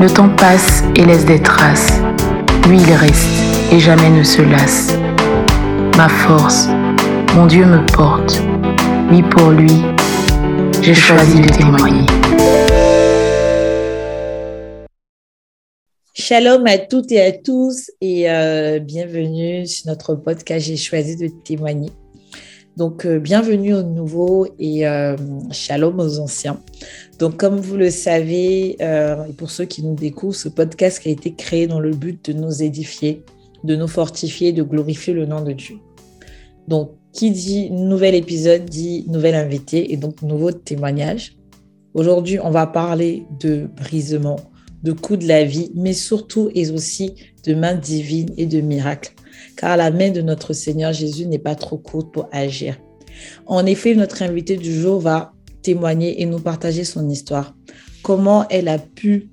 Le temps passe et laisse des traces. Lui, il reste et jamais ne se lasse. Ma force, mon Dieu me porte. Oui, pour lui, j'ai choisi de témoigner. Shalom à toutes et à tous et euh, bienvenue sur notre podcast J'ai choisi de témoigner. Donc, euh, bienvenue aux nouveaux et euh, shalom aux anciens. Donc, comme vous le savez, et pour ceux qui nous découvrent, ce podcast a été créé dans le but de nous édifier, de nous fortifier, de glorifier le nom de Dieu. Donc, qui dit nouvel épisode dit nouvel invité et donc nouveau témoignage. Aujourd'hui, on va parler de brisement, de coups de la vie, mais surtout et aussi de main divine et de miracles. Car la main de notre Seigneur Jésus n'est pas trop courte pour agir. En effet, notre invité du jour va témoigner et nous partager son histoire. Comment elle a pu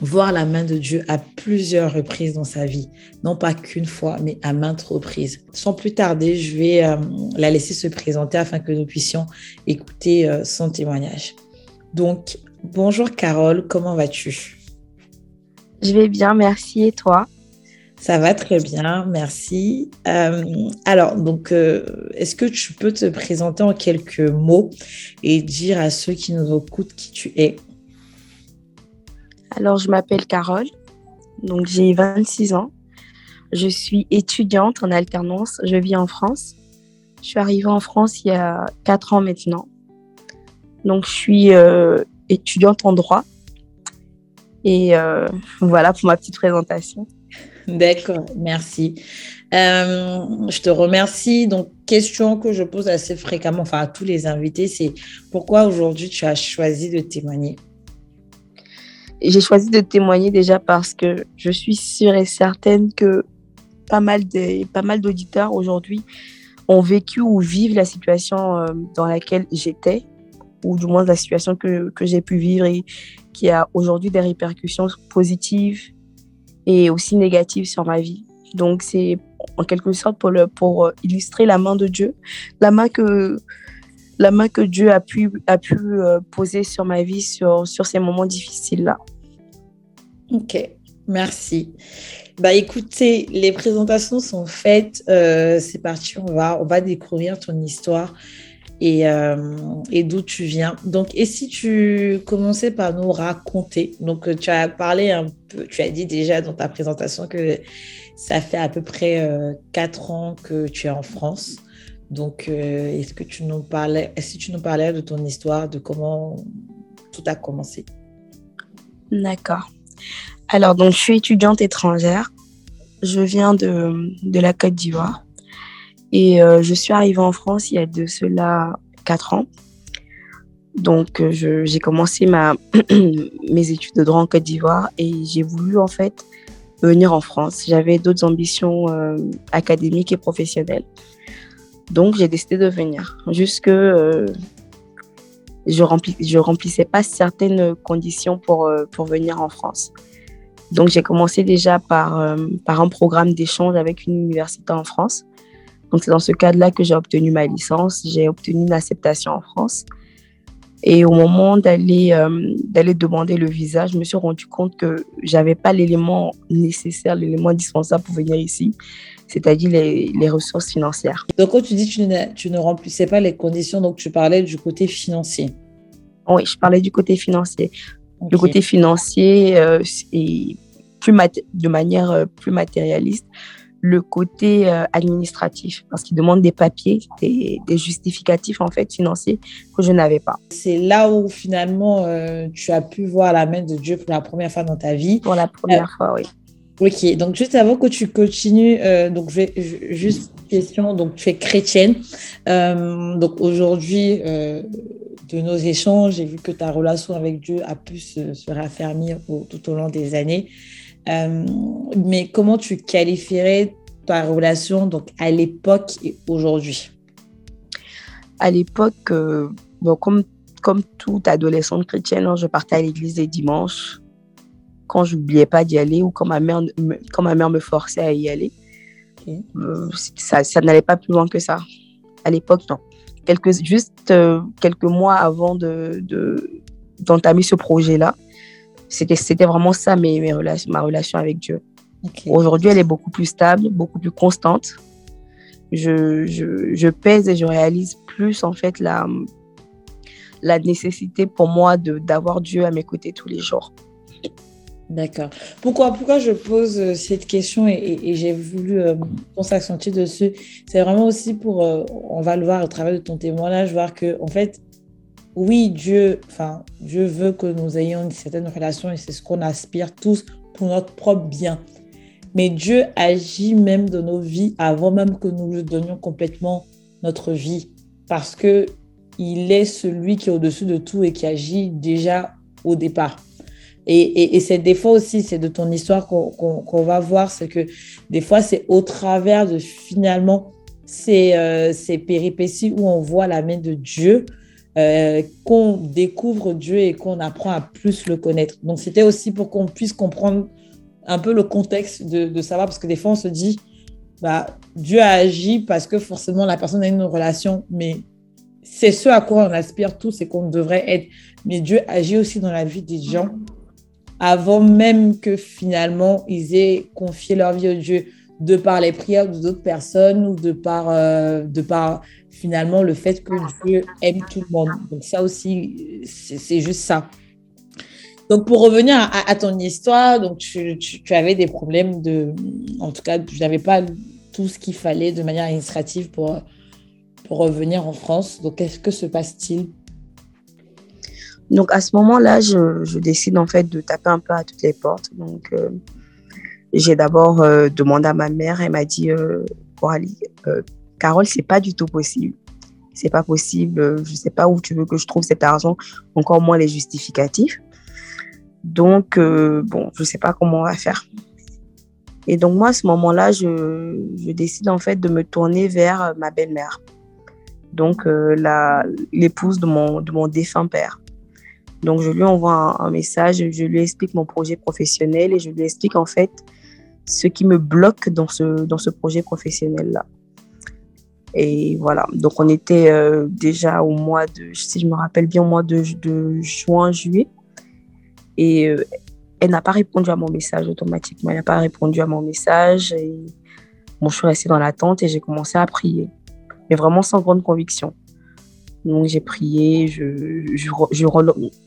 voir la main de Dieu à plusieurs reprises dans sa vie. Non pas qu'une fois, mais à maintes reprises. Sans plus tarder, je vais euh, la laisser se présenter afin que nous puissions écouter euh, son témoignage. Donc, bonjour Carole, comment vas-tu? Je vais bien, merci. Et toi? Ça va très bien, merci. Euh, alors, donc, euh, est-ce que tu peux te présenter en quelques mots et dire à ceux qui nous écoutent qui tu es? Alors, je m'appelle Carole, donc j'ai 26 ans. Je suis étudiante en alternance. Je vis en France. Je suis arrivée en France il y a 4 ans maintenant. Donc, je suis euh, étudiante en droit et voilà pour ma petite présentation. D'accord, merci. Euh, je te remercie. Donc, question que je pose assez fréquemment, enfin à tous les invités, c'est pourquoi aujourd'hui tu as choisi de témoigner? J'ai choisi de témoigner déjà parce que je suis sûre et certaine que pas mal d'auditeurs aujourd'hui ont vécu ou vivent la situation euh, dans laquelle j'étais, ou du moins la situation que, que j'ai pu vivre et qui a aujourd'hui des répercussions positives et aussi négatives sur ma vie. Donc c'est en quelque sorte pour, pour euh, illustrer la main de Dieu, la main que, la main que Dieu a pu, a pu euh, poser sur ma vie sur, sur ces moments difficiles-là. Ok, merci. Bah écoutez, les présentations sont faites. Euh, c'est parti, on va, on va découvrir ton histoire et, euh, et d'où tu viens. Donc, et si tu commençais par nous raconter, donc tu as parlé un peu, tu as dit déjà dans ta présentation que ça fait à peu près euh, ans que tu es en France. Donc, euh, est-ce que tu nous parlais, est-ce que tu nous parlais de ton histoire, de comment tout a commencé? D'accord. Alors, donc, je suis étudiante étrangère. Je viens de, de la Côte d'Ivoire. Et euh, je suis arrivée en France il y a de cela quatre ans. Donc, euh, j'ai commencé mes études de droit en Côte d'Ivoire et j'ai voulu en fait venir en France. J'avais d'autres ambitions euh, académiques et professionnelles. Donc, j'ai décidé de venir. Jusque je ne remplissais pas certaines conditions pour, pour venir en France. Donc, j'ai commencé déjà par, par un programme d'échange avec une université en France. Donc, c'est dans ce cadre-là que j'ai obtenu ma licence. J'ai obtenu une acceptation en France. Et au moment d'aller euh, d'aller demander le visa, je me suis rendu compte que j'avais pas l'élément nécessaire, l'élément indispensable pour venir ici, c'est-à-dire les, les, ressources financières. Donc, quand tu dis que tu ne, tu ne remplissais pas les conditions, donc tu parlais du côté financier. Oui, je parlais du côté financier. Le côté financier euh, et plus de manière euh, plus matérialiste, le côté euh, administratif, parce qu'il demande des papiers, des, justificatifs en fait financiers que je n'avais pas. C'est là où finalement euh, tu as pu voir la main de Dieu pour la première fois dans ta vie. Pour la première euh, fois, oui. Ok, donc juste avant que tu continues, donc je vais juste question, donc tu es chrétienne, donc aujourd'hui de nos échanges, j'ai vu que ta relation avec Dieu a pu se, se raffermir tout au long des années. Euh, mais comment tu qualifierais ta relation donc, à l'époque et aujourd'hui? À l'époque, euh, bon, comme, comme toute adolescente chrétienne, hein, je partais à l'église les dimanches quand je n'oubliais pas d'y aller ou quand ma, mère, me, quand ma mère me forçait à y aller. Euh, ça, ça n'allait pas plus loin que ça. À l'époque, non. Quelques, juste quelques mois avant de, d'entamer ce projet-là, c'était, c'était vraiment ça mes, mes relations, ma relation avec Dieu. Aujourd'hui, elle est beaucoup plus stable, beaucoup plus constante. Je, je, je, pèse et je réalise plus en fait la, la nécessité pour moi de, d'avoir Dieu à mes côtés tous les jours. D'accord. Pourquoi, pourquoi je pose euh, cette question et, et, j'ai voulu euh, qu'on s'accentue dessus? C'est vraiment aussi pour, euh, on va le voir au travers de ton témoignage, voir que en fait, oui, Dieu, enfin, Dieu veut que nous ayons une certaine relation et c'est ce qu'on aspire tous pour notre propre bien. Mais Dieu agit même dans nos vies avant même que nous lui donnions complètement notre vie parce que il est celui qui est au-dessus de tout et qui agit déjà au départ. Et, et, c'est des fois aussi, c'est de ton histoire qu'on qu va voir, c'est que des fois, c'est au travers de finalement ces, euh, ces péripéties où on voit la main de Dieu euh, qu'on découvre Dieu et qu'on apprend à plus le connaître. Donc, c'était aussi pour qu'on puisse comprendre un peu le contexte de, de, savoir, parce que des fois, on se dit, bah, Dieu a agi parce que forcément la personne a une relation, mais c'est ce à quoi on aspire tous et qu'on devrait être. Mais Dieu agit aussi dans la vie des gens avant même que finalement ils aient confié leur vie au Dieu de par les prières d'autres personnes ou de par, euh, de par finalement le fait que Dieu aime tout le monde. Donc ça aussi, c'est juste ça. Donc pour revenir à, ton histoire, donc tu, avais des problèmes de, en tout cas, tu n'avais pas tout ce qu'il fallait de manière administrative pour, pour revenir en France. Donc qu'est-ce que se passe-t-il? Donc à ce moment-là, je, je, décide en fait de taper un peu à toutes les portes. Donc euh, j'ai d'abord euh, demandé à ma mère, elle m'a dit, euh, Coralie, euh, Carole, c'est pas du tout possible. C'est pas possible. Je sais pas où tu veux que je trouve cet argent, encore moins les justificatifs. Donc, euh, bon, je sais pas comment on va faire. Et donc, moi, à ce moment-là, je, décide en fait de me tourner vers ma belle-mère. Donc, euh, l'épouse de mon, de mon défunt père. Donc, je lui envoie un, un, message, je lui explique mon projet professionnel et je lui explique en fait ce qui me bloque dans ce, dans ce projet professionnel-là. Et voilà, donc on était euh, déjà au mois de, si je me rappelle bien, au mois de, juin, juillet. Et euh, elle n'a pas répondu à mon message automatiquement. Elle n'a pas répondu à mon message. Et bon, je suis restée dans l'attente et j'ai commencé à prier. Mais vraiment sans grande conviction. Donc j'ai prié, je, je, je,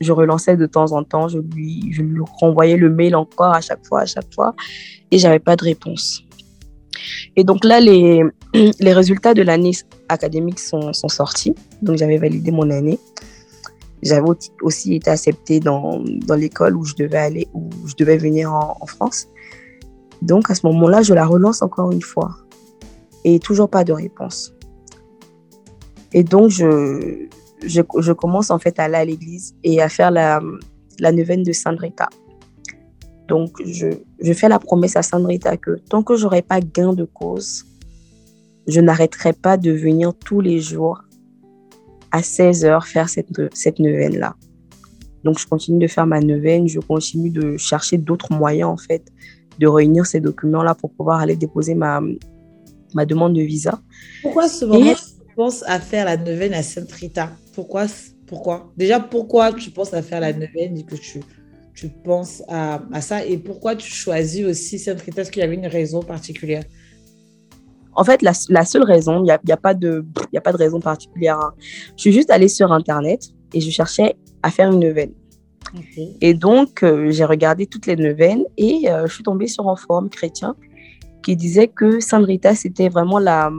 je, relançais de temps en temps, je lui, je lui renvoyais le mail encore à chaque fois, à chaque fois, et j'avais pas de réponse. Et donc là, les, les résultats de l'année académique sont, sortis. Donc j'avais validé mon année. J'avais aussi été acceptée dans, dans l'école où je devais aller, où je devais venir en, France. Donc à ce moment-là, je la relance encore une fois. Et toujours pas de réponse. Et donc, je, je, commence en fait à aller à l'église et à faire la, la neuvaine de Sainte Rita. Donc, je, je fais la promesse à Sainte Rita que tant que j'aurai pas gain de cause, je n'arrêterai pas de venir tous les jours à 16 heures faire cette, cette neuvaine-là. Donc, je continue de faire ma neuvaine, je continue de chercher d'autres moyens en fait de réunir ces documents-là pour pouvoir aller déposer ma, ma demande de visa. Pourquoi ce moment et, penses à faire la neuvaine à Sainte Rita Pourquoi Pourquoi? Déjà, pourquoi tu penses à faire la neuvaine et que tu, tu penses à, à, ça Et pourquoi tu choisis aussi Sainte Rita Est-ce qu'il y avait une raison particulière? En fait, la, la seule raison, il n'y a, y a, pas de, y a pas de raison particulière. Hein. Je suis juste allée sur Internet et je cherchais à faire une neuvaine. Okay. Et donc, euh, j'ai regardé toutes les neuvaines et euh, je suis tombée sur un forum chrétien qui disait que Sainte Rita, c'était vraiment la,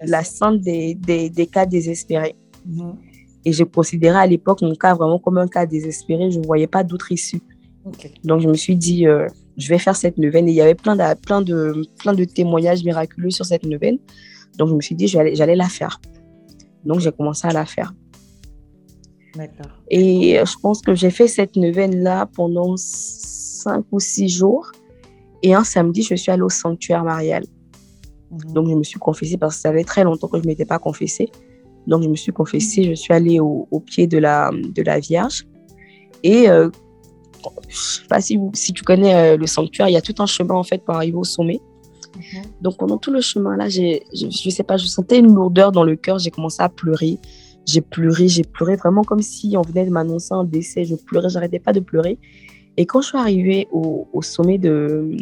la sainte des, des, des cas désespérés. Mmh. Et je considérais à l'époque mon cas vraiment comme un cas désespéré. Je ne voyais pas d'autre issue. Okay. Donc, je me suis dit, euh, je vais faire cette neuvaine. Et il y avait plein de, plein, de, plein de témoignages miraculeux sur cette neuvaine. Donc, je me suis dit, j'allais la faire. Donc, j'ai commencé à la faire. Et je pense que j'ai fait cette neuvaine-là pendant cinq ou six jours. Et un samedi, je suis allée au sanctuaire marial. Mhm. Donc, je me suis confessée parce que ça fait très longtemps que je ne m'étais pas confessée. Donc, je me suis confessée, je suis allée au, pied de la, de la Vierge. Et euh, je sais pas si, si tu connais euh, le sanctuaire, il y a tout un chemin en fait pour arriver au sommet. Mhm. Donc, pendant tout le chemin là, je, je sais pas, je sentais une lourdeur dans le cœur. J'ai commencé à pleurer. J'ai pleuré, j'ai pleuré vraiment comme si on venait de m'annoncer un décès. Je pleurais, j'arrêtais pas de pleurer. Et quand je suis arrivée au, au sommet de,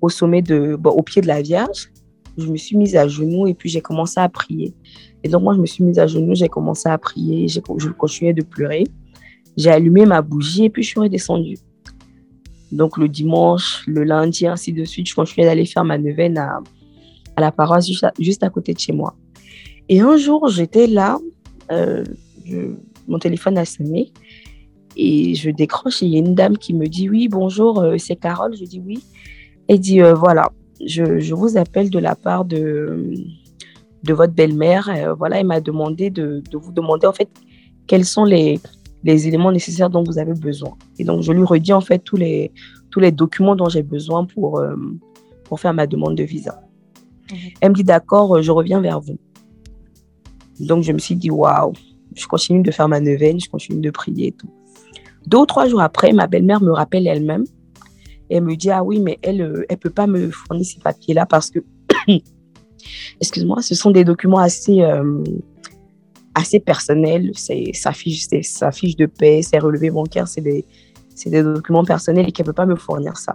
au sommet de, bon, au pied de la Vierge, je me suis mise à genoux et puis j'ai commencé à prier. Et donc moi, je me suis mise à genoux, j'ai commencé à prier, je continuais de pleurer. J'ai allumé ma bougie et puis je suis redescendue. Donc le dimanche, le lundi, ainsi de suite, je continuais d'aller faire ma neuvaine à, la paroisse juste à, côté de chez moi. Et un jour, j'étais là, euh, mon téléphone a sonné et je décroche et il y a une dame qui me dit oui, bonjour, euh, c'est Carole. Je dis oui. Elle dit euh, voilà, je, vous appelle de la part de, de votre belle-mère. voilà, elle m'a demandé de, de, vous demander en fait quels sont les, les éléments nécessaires dont vous avez besoin. Et donc, je lui redis en fait tous les, tous les documents dont j'ai besoin pour, pour faire ma demande de visa. Mhm. Elle me dit d'accord, je reviens vers vous. Donc, je me suis dit, waouh, je continue de faire ma neuvaine, je continue de prier et tout. Deux ou trois jours après, ma belle-mère me rappelle elle-même. Elle me dit, ah oui, mais elle ne euh, elle peut pas me fournir ces papiers-là parce que, excuse-moi, ce sont des documents assez, euh, assez personnels. C'est sa fiche, sa fiche de paie, ses relevés bancaires, c'est des, des documents personnels et qu'elle ne peut pas me fournir ça.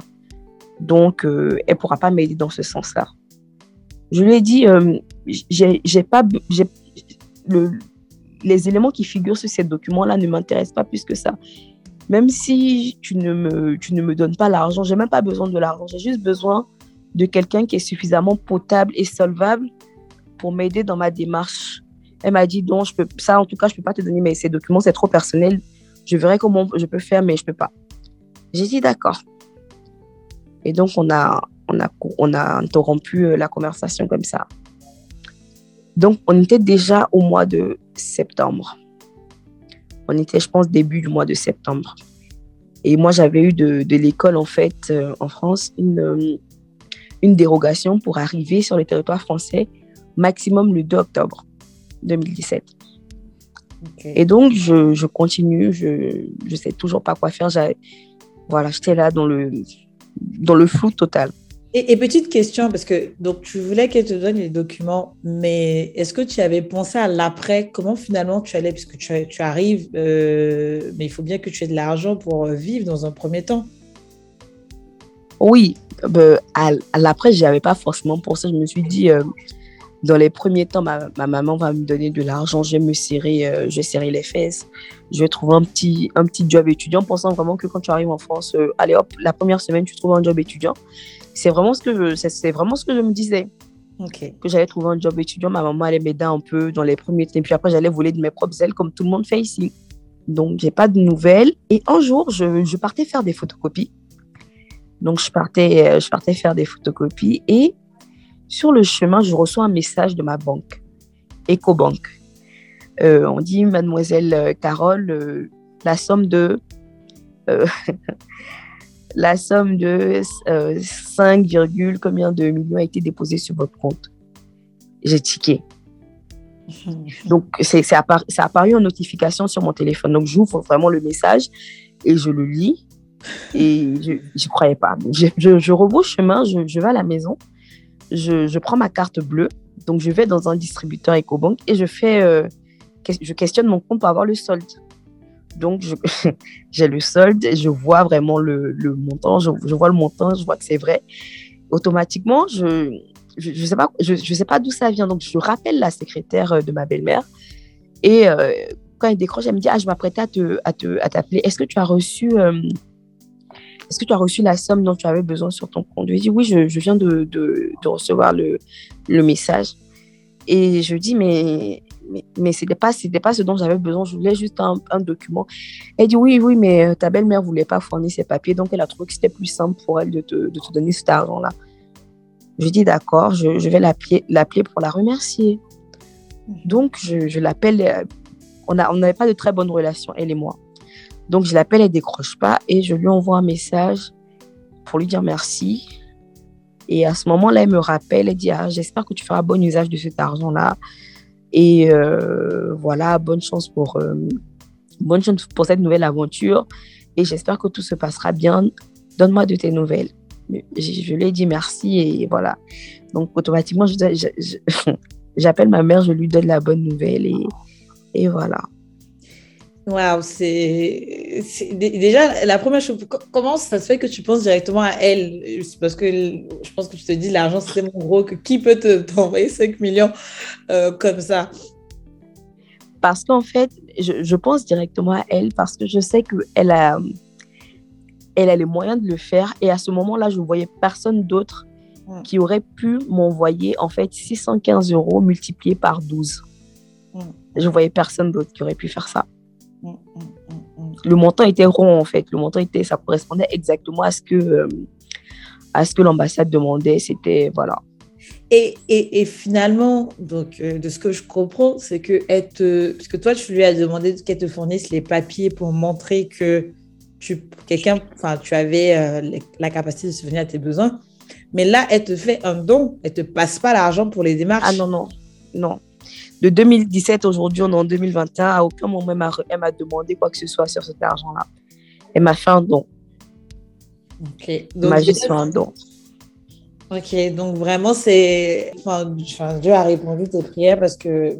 Donc, euh, elle ne pourra pas m'aider dans ce sens-là. Je lui ai dit, j'ai pas, le, les éléments qui figurent sur ces documents-là ne m'intéressent pas plus que ça. Même si tu ne me, tu ne me donnes pas l'argent, j'ai même pas besoin de l'argent. J'ai juste besoin de quelqu'un qui est suffisamment potable et solvable pour m'aider dans ma démarche. Elle m'a dit, donc, je peux, ça, en tout cas, je peux pas te donner mais ces documents, c'est trop personnel. Je verrai comment je peux faire, mais je peux pas. J'ai dit, d'accord. Et donc, on a, on a, on a interrompu euh, la conversation comme ça. Donc, on était déjà au mois de septembre. On était, je pense, début du mois de septembre. Et moi, j'avais eu de, l'école, en fait, euh, en France, une, euh, une dérogation pour arriver sur le territoire français maximum le 2 octobre 2017. Et donc, je, continue, je ne sais toujours pas quoi faire. Voilà, j'étais là dans le, dans le flou total. Et, petite question, parce que donc tu voulais qu'elle te donne les documents, mais est-ce que tu avais pensé à l'après? Comment finalement tu allais? Puisque tu, tu arrives, euh, mais il faut bien que tu aies de l'argent pour euh, vivre dans un premier temps. Oui, bah, à, l'après, je n'avais pas forcément pensé. Je me suis dit, euh, dans les premiers temps, ma, maman va me donner de l'argent, je vais me serrer, je vais serrer les fesses, je vais trouver un petit, un petit job étudiant, pensant vraiment que quand tu arrives en France, allez hop, la première semaine, tu trouves un job étudiant. C'est vraiment ce que je, c'est vraiment ce que je me disais. Que j'allais trouver un job étudiant, ma maman allait m'aider un peu dans les premiers temps, et puis après j'allais voler de mes propres ailes comme tout le monde fait ici. Donc j'ai pas de nouvelles. Et un jour, je, je, partais faire des photocopies. Donc je partais, euh, je partais faire des photocopies et sur le chemin, je reçois un message de ma banque, EcoBank. Euh, on dit, mademoiselle euh, Carole, la somme de la somme de 5, euh, combien de millions a été déposée sur votre compte. J'ai tiqué. Donc, c'est, ça a apparu en notification sur mon téléphone. Donc, j'ouvre vraiment le message et je le lis. Et je n'y croyais pas. Je, je, je rebrousse chemin, je, vais à la maison, je, prends ma carte bleue. Donc, je vais dans un distributeur EcoBank et je fais, euh, je questionne mon compte pour avoir le solde. Donc, j'ai le solde, je vois vraiment le, montant, je, vois le montant, je vois que c'est vrai. Automatiquement, je ne sais pas, je, sais pas d'où ça vient. Donc, je rappelle la secrétaire euh, de ma belle-mère. Et euh, quand elle décroche, elle me dit Ah, je m'apprêtais à t'appeler. À te, à Est-ce que tu as reçu. Est-ce que tu as reçu la somme dont tu avais besoin sur ton compte? Je lui dis oui, je, viens de, de, recevoir le, le message. Et je dis mais mais, mais ce n'était pas, ce dont j'avais besoin. Je voulais juste un, document. Elle dit oui, oui, mais euh, ta belle-mère ne voulait pas fournir ses papiers. Donc, elle a trouvé que c'était plus simple pour elle de te, de te donner cet argent-là. Je dis d'accord, je, vais l'appeler pour la remercier. Donc, je, je l'appelle. Euh, on n'avait pas de très bonne relation, elle et moi. Donc, je l'appelle, elle décroche pas et je lui envoie un message pour lui dire merci. Et à ce moment-là, elle me rappelle, elle dit ah, J'espère que tu feras bon usage de cet argent-là. Et euh, voilà, bonne chance pour, euh, bonne chance pour cette nouvelle aventure. Et j'espère que tout se passera bien. Donne-moi de tes nouvelles. Je, lui ai dit merci et voilà. Donc, automatiquement, j'appelle ma mère, je lui donne la bonne nouvelle et, et voilà. Waouh, c'est déjà la première chose. Comment ça se fait que tu penses directement à elle? Parce que je pense que tu te dis l'argent c'est mon gros, que qui peut t'envoyer 5 millions euh, comme ça? Parce qu'en fait, je, je, pense directement à elle parce que je sais qu'elle a, elle a les moyens de le faire et à ce moment-là, je ne voyais personne d'autre qui aurait pu m'envoyer en fait 615 euros multipliés par 12. Je ne voyais personne d'autre qui aurait pu faire ça. Mm, mm, mm, le montant était rond en fait. Le montant était, ça correspondait exactement à ce que, euh, à ce que l'ambassade demandait. C'était voilà. Et, et, et, finalement, donc, euh, de ce que je comprends, c'est que être, parce que toi, tu lui as demandé qu'elle te fournisse les papiers pour montrer que tu, quelqu'un, enfin, tu avais euh, la capacité de se venir à tes besoins. Mais là, elle te fait un don. Elle te passe pas l'argent pour les démarches. Ah non, non, non de 2017, aujourd'hui, on est en 2021. À aucun moment, elle m'a demandé quoi que ce soit sur cet argent-là. Elle m'a fait un don. Ok. Donc, elle m'a juste fait un don. Ok, donc vraiment, c'est. Enfin, Dieu a répondu tes prières parce que,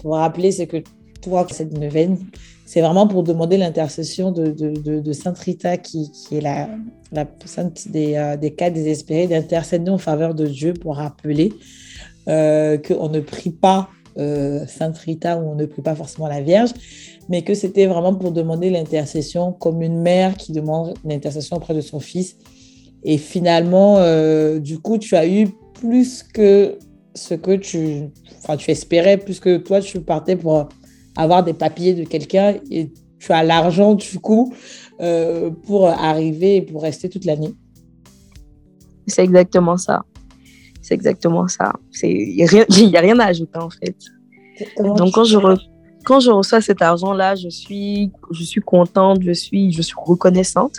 pour rappeler, c'est que toi, cette neuvaine, c'est vraiment pour demander l'intercession de, de, de, Sainte Rita, qui, qui est la, la sainte des, euh, des cas désespérés, d'intercéder en faveur de Dieu pour rappeler euh, qu'on ne prie pas euh, Sainte Rita où on ne prie pas forcément la Vierge, mais que c'était vraiment pour demander l'intercession comme une mère qui demande l'intercession auprès de son fils. Et finalement, euh, du coup, tu as eu plus que ce que tu, enfin, tu espérais, plus que toi, tu partais pour avoir des papiers de quelqu'un et tu as l'argent, du coup, euh, pour arriver et pour rester toute l'année. C'est exactement ça. C'est exactement ça. Il n'y a, rien à ajouter en fait. Donc quand je, quand je reçois cet argent-là, je suis, je suis contente, je suis, je suis reconnaissante.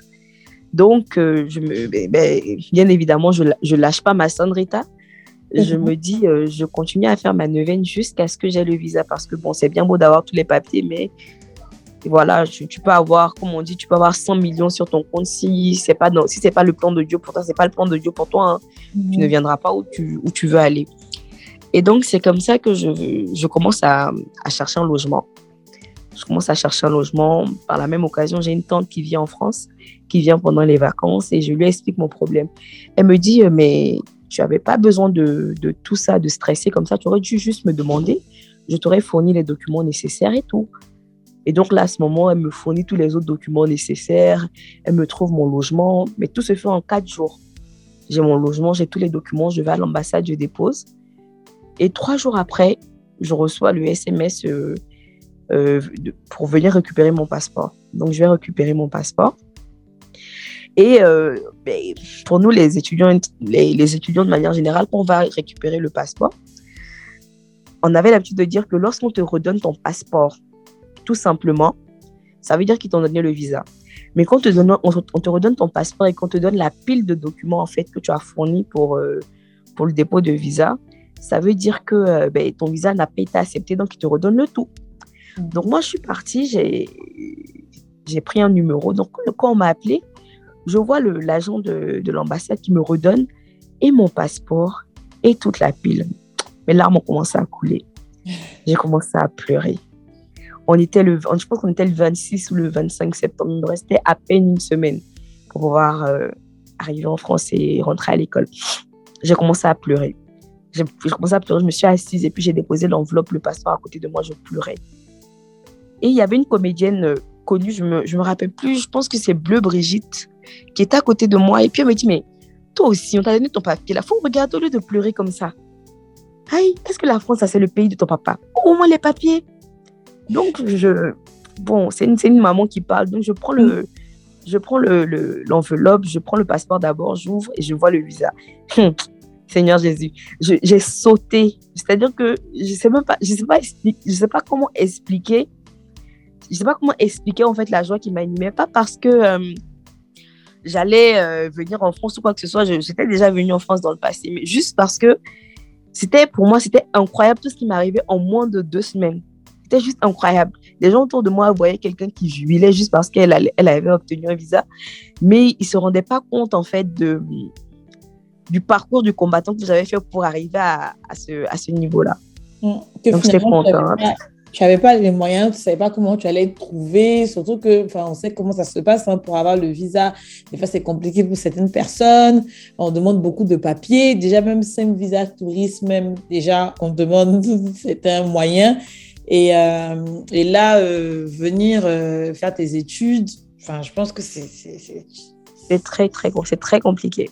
Donc, euh, je me, ben, ben, bien évidemment, je ne lâche pas ma Sandrita. Je mhm. me dis, euh, je continue à faire ma neuvaine jusqu'à ce que j'ai le visa. Parce que bon, c'est bien beau d'avoir tous les papiers, mais voilà, tu, peux avoir, comme on dit, tu peux avoir 100 millions sur ton compte. Si ce n'est pas, si pas le plan de Dieu pour toi, ce n'est pas le plan de Dieu pour toi, hein. tu ne mhm. viendras pas où tu, où tu veux aller. Et donc, c'est comme ça que je, je commence à, à, chercher un logement. Je commence à chercher un logement. Par la même occasion, j'ai une tante qui vient en France, qui vient pendant les vacances, et je lui explique mon problème. Elle me dit, euh, mais tu n'avais pas besoin de, de, tout ça, de stresser comme ça. Tu aurais dû juste me demander. Je t'aurais fourni les documents nécessaires et tout. Et donc là, à ce moment, elle me fournit tous les autres documents nécessaires, elle me trouve mon logement, mais tout se fait en quatre jours. J'ai mon logement, j'ai tous les documents, je vais à l'ambassade, je dépose. Et trois jours après, je reçois le SMS euh, euh, pour venir récupérer mon passeport. Donc, je vais récupérer mon passeport. Et euh, ben, pour nous, les étudiants, les, les, étudiants de manière générale, quand on va récupérer le passeport, on avait l'habitude de dire que lorsqu'on te redonne ton passeport tout simplement, ça veut dire qu'ils t'ont donné le visa. Mais quand te, donne, on, te redonne ton passeport et qu'on te donne la pile de documents en fait que tu as fourni pour, euh, pour le dépôt de visa, ça veut dire que euh, ben, ton visa n'a pas été accepté, donc ils te redonnent le tout. Donc moi, je suis partie, j'ai pris un numéro. Donc quand on m'a appelé, je vois l'agent de, de l'ambassade qui me redonne et mon passeport et toute la pile. Mes larmes ont commencé à couler. J'ai commencé à pleurer on était le, je pense qu'on était le 26 ou le 25 septembre. Il me restait à peine une semaine pour pouvoir euh, arriver en France et rentrer à l'école. J'ai commencé à pleurer. J'ai commencé à pleurer. Je me suis assise et puis j'ai déposé l'enveloppe, le passeport à côté de moi. Je pleurais. Et il y avait une comédienne euh, connue, je me, je me rappelle plus, je pense que c'est Bleu Brigitte, qui était à côté de moi. Et puis elle me dit, mais toi aussi, on t'a donné ton papier. La faut regarder au lieu de pleurer comme ça. Aïe, est-ce que la France, c'est le pays de ton papa? Au moins les papiers. Donc, je, bon, c'est une, maman qui parle. Donc, je prends le, je prends le, l'enveloppe, je prends le passeport d'abord, j'ouvre et je vois le visa. Hum, Seigneur Jésus, j'ai sauté. C'est-à-dire que je sais même pas, je sais pas, je sais pas comment expliquer je sais pas comment expliquer en fait la joie qui m'animait. Pas parce que euh, j'allais euh, venir en France ou quoi que ce soit. J'étais déjà venue en France dans le passé, mais juste parce que c'était pour moi, c'était incroyable tout ce qui m'arrivait en moins de deux semaines. C'était juste incroyable. Les gens autour de moi voyaient quelqu'un qui jubilait juste parce qu'elle elle avait obtenu un visa, mais ils ne se rendaient pas compte en fait de, du parcours du combattant que j'avais fait pour arriver à, à ce, à ce niveau-là. Mmh. Donc j'étais contente tu n'avais pas les moyens, tu ne savais pas comment tu allais trouver, surtout que, enfin, on sait comment ça se passe hein, pour avoir le visa. Des fois, c'est compliqué pour certaines personnes. On demande beaucoup de papiers. Déjà, même un visa tourisme, même déjà, on demande certains moyens. Et, euh, et là, euh, venir euh, faire tes études, je pense que c'est c'est très très c'est très compliqué.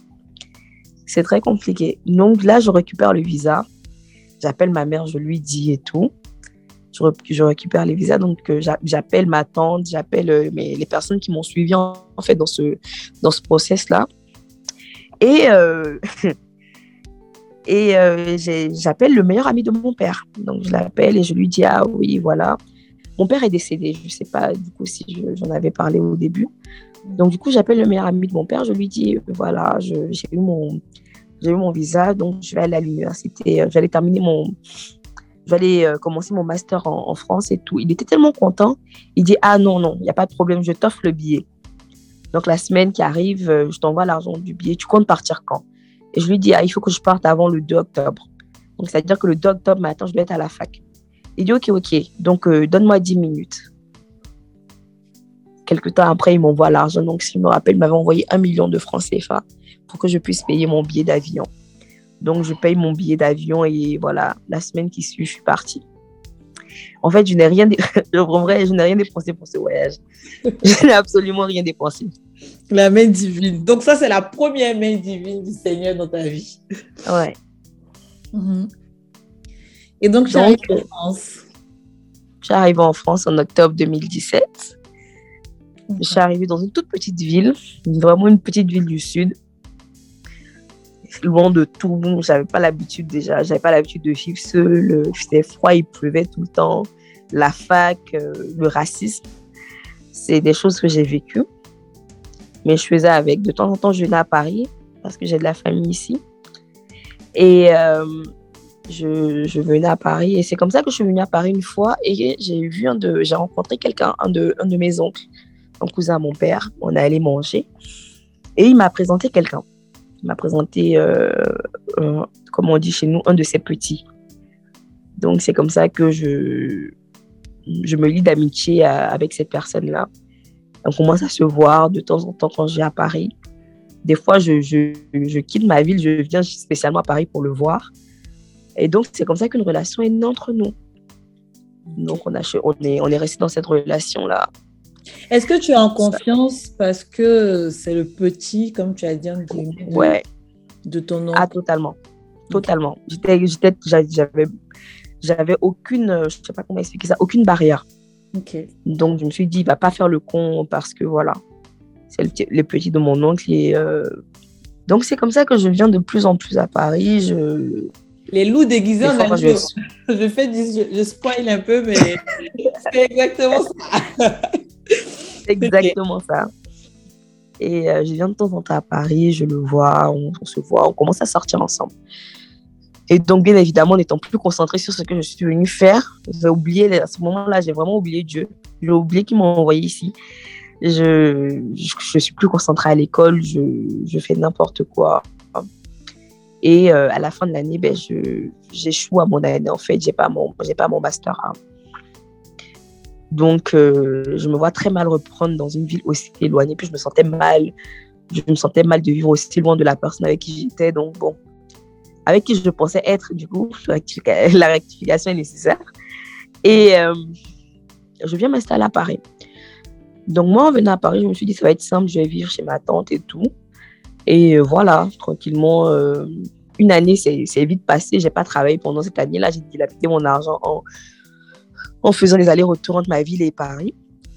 C'est très compliqué. Donc là, je récupère le visa. J'appelle ma mère, je lui dis et tout je, récupère les visas. Donc, j'appelle ma tante, j'appelle les personnes qui m'ont suivi en, fait dans ce, dans ce process-là. Et, euh, et j'appelle le meilleur ami de mon père. Donc, je l'appelle et je lui dis Ah oui, voilà. Mon père est décédé. Je ne sais pas du coup si j'en avais parlé au début. Donc, du coup, j'appelle le meilleur ami de mon père. Je lui dis Voilà, j'ai eu mon eu mon visa, donc je vais aller à l'université. J'allais terminer mon, j'allais euh, commencer mon master en, France et tout. Il était tellement content. Il dit Ah non, non, il n'y a pas de problème, je t'offre le billet. Donc la semaine qui arrive, euh, je t'envoie l'argent du billet. Tu comptes partir quand? Et je lui dis Ah, il faut que je parte avant le 2 octobre. Donc ça veut dire que le 2 octobre matin, je dois être à la fac. Il dit Ok, ok. Donc euh, donne-moi 10 minutes. Quelque temps après, il m'envoie l'argent. Donc, si je me rappelle, il m'avait envoyé un million de francs CFA pour que je puisse payer mon billet d'avion. Donc, je paye mon billet d'avion et voilà, la semaine qui suit, je suis partie. En fait, je n'ai rien, vrai, je n'ai rien dépensé pour ce voyage. je n'ai absolument rien dépensé. La main divine. Donc, ça, c'est la première main divine du Seigneur dans ta vie. Ouais. Mhm. Et donc, tu arrives en France. J'arrive en France en octobre 2017. Je suis arrivée dans une toute petite ville, vraiment une petite ville du sud loin de tout. J'avais pas l'habitude déjà, j'avais pas l'habitude de vivre seul. C'était froid, il pleuvait tout le temps. La fac, euh, le racisme, c'est des choses que j'ai vécues. Mais je faisais avec. De temps en temps, je venais à Paris parce que j'ai de la famille ici. Et euh, je, je, venais à Paris. Et c'est comme ça que je suis venue à Paris une fois et j'ai vu un de, j'ai rencontré quelqu'un, un de, un de mes oncles, un cousin à mon père. On est allé manger et il m'a présenté quelqu'un m'a présenté, euh, comme on dit chez nous, un de ses petits. Donc, c'est comme ça que je, je me lie d'amitié avec cette personne-là. On commence à se voir de temps en temps quand je viens à Paris. Des fois, je, je, je, quitte ma ville, je viens spécialement à Paris pour le voir. Et donc, c'est comme ça qu'une relation est née entre nous. Donc, on, a, on, est, on est resté dans cette relation-là est-ce que tu es en confiance parce que c'est le petit, comme tu as dit, de, ouais. de ton nom Ah, totalement. Totalement. J'étais, j'avais, j'avais aucune, je sais pas comment expliquer ça, aucune barrière. Donc, je me suis dit, il va pas faire le con parce que voilà, c'est le, petit de mon oncle. Et, euh, Donc, c'est comme ça que je viens de plus en plus à Paris. Je... Les loups déguisés en je... je fais du... je spoil un peu, mais c'est exactement ça. exactement ça. Et euh, je viens de temps en temps à Paris, je le vois, on, se voit, on commence à sortir ensemble. Et donc, bien évidemment, n'étant plus concentré sur ce que je suis venue faire, j'ai oublié, à ce moment-là, j'ai vraiment oublié Dieu. J'ai oublié qu'il m'a envoyé ici. Je, je, suis plus concentrée à l'école, je, je fais n'importe quoi. Et euh, à la fin de l'année, ben, j'échoue à mon année. En fait, j'ai pas pas mon master donc, euh, je me vois très mal reprendre dans une ville aussi éloignée. Puis, je me sentais mal. Je me sentais mal de vivre aussi loin de la personne avec qui j'étais. Donc, bon, avec qui je pensais être, du coup, la rectification est nécessaire. Et euh, je viens m'installer à Paris. Donc, moi, en venant à Paris, je me suis dit, ça va être simple, je vais vivre chez ma tante et tout. Et euh, voilà, tranquillement, une année, c'est vite passé. J'ai pas travaillé pendant cette année-là. J'ai dilapidé mon argent en faisant les allers-retours entre ma ville et Paris.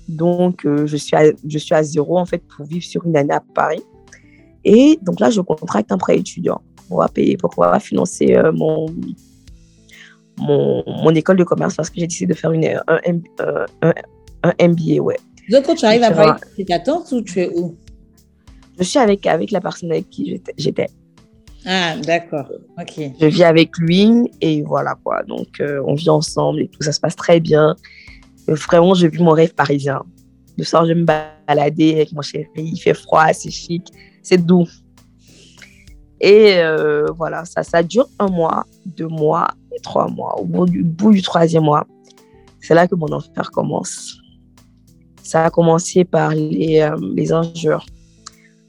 Donc, euh, je, suis à, je suis à zéro, en fait, pour vivre sur une année à Paris. Et donc là, je contracte un prêt étudiant pouvoir, payer, pour pouvoir financer euh, mon, mon, mon, école de commerce parce que j'ai décidé de faire une, un, Un MBA, ouais. Donc, quand tu arrives à Paris, tu es ta tante ou tu es où? Je suis avec, avec la personne avec qui j'étais. Ah, d'accord. Ok. Je vis avec lui et voilà quoi. Donc, euh, on vit ensemble et tout, ça se passe très bien. Euh, vraiment, je vis mon rêve parisien. Le soir, je me balader avec mon chéri. Il fait froid, c'est chic, c'est doux. Et euh, voilà, ça, ça dure un mois, deux mois, trois mois. Au bout du, bout du troisième mois, c'est là que mon enfer commence. Ça a commencé par les, euh, les injures.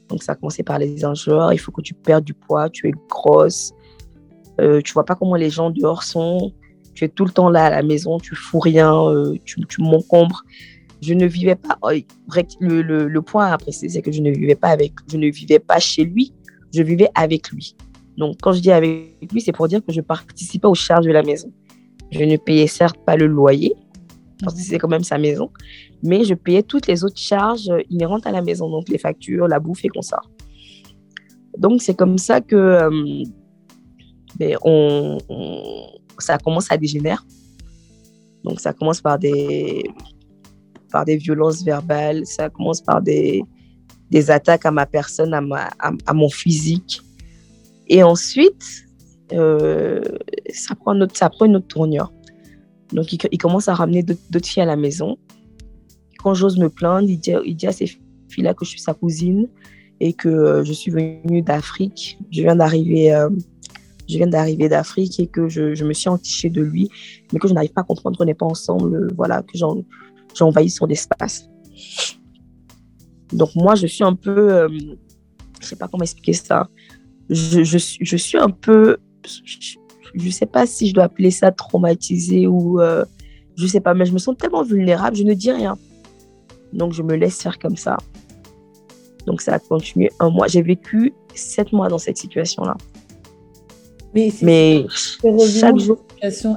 Donc, ça a commencé par les injures. Il faut que tu perdes du poids, tu es grosse. Euh, tu vois pas comment les gens dehors sont. Tu es tout le temps là à la maison, tu fous rien, euh, tu, tu m'encombres. Je ne vivais pas. Oh, le, le, le point préciser, c'est que je ne vivais pas avec, je ne vivais pas chez lui, je vivais avec lui. Donc, quand je dis avec lui, c'est pour dire que je participais aux charges de la maison. Je ne payais certes pas le loyer, parce que c'est quand même sa maison, mais je payais toutes les autres charges inhérentes à la maison, donc les factures, la bouffe et qu'on sort. Donc, c'est comme ça que euh, ben, on, on, ça commence à dégénérer. Donc, ça commence par des, par des violences verbales, ça commence par des, des attaques à ma personne, à, ma, à, mon physique. Et ensuite, euh, ça, prend notre, ça prend une autre tournure. Donc, il, commence à ramener d'autres filles à la maison. Quand j'ose me plaindre, il dit, il dit à ces filles-là que je suis sa cousine et que euh, je suis venue d'Afrique. Je viens d'arriver euh, je viens d'arriver d'Afrique et que je, me suis entichée de lui, mais que je n'arrive pas à comprendre qu'on n'est pas ensemble, voilà, que j'ai envahi son espace. Donc moi, je suis un peu, euh, je sais pas comment expliquer ça, je, je, je suis un peu, je ne sais pas si je dois appeler ça traumatisée ou, euh, je sais pas, mais je me sens tellement vulnérable, je ne dis rien. Donc je me laisse faire comme ça. Donc ça a continué un mois. J'ai vécu sept mois dans cette situation-là. Mais, mais chaque jour.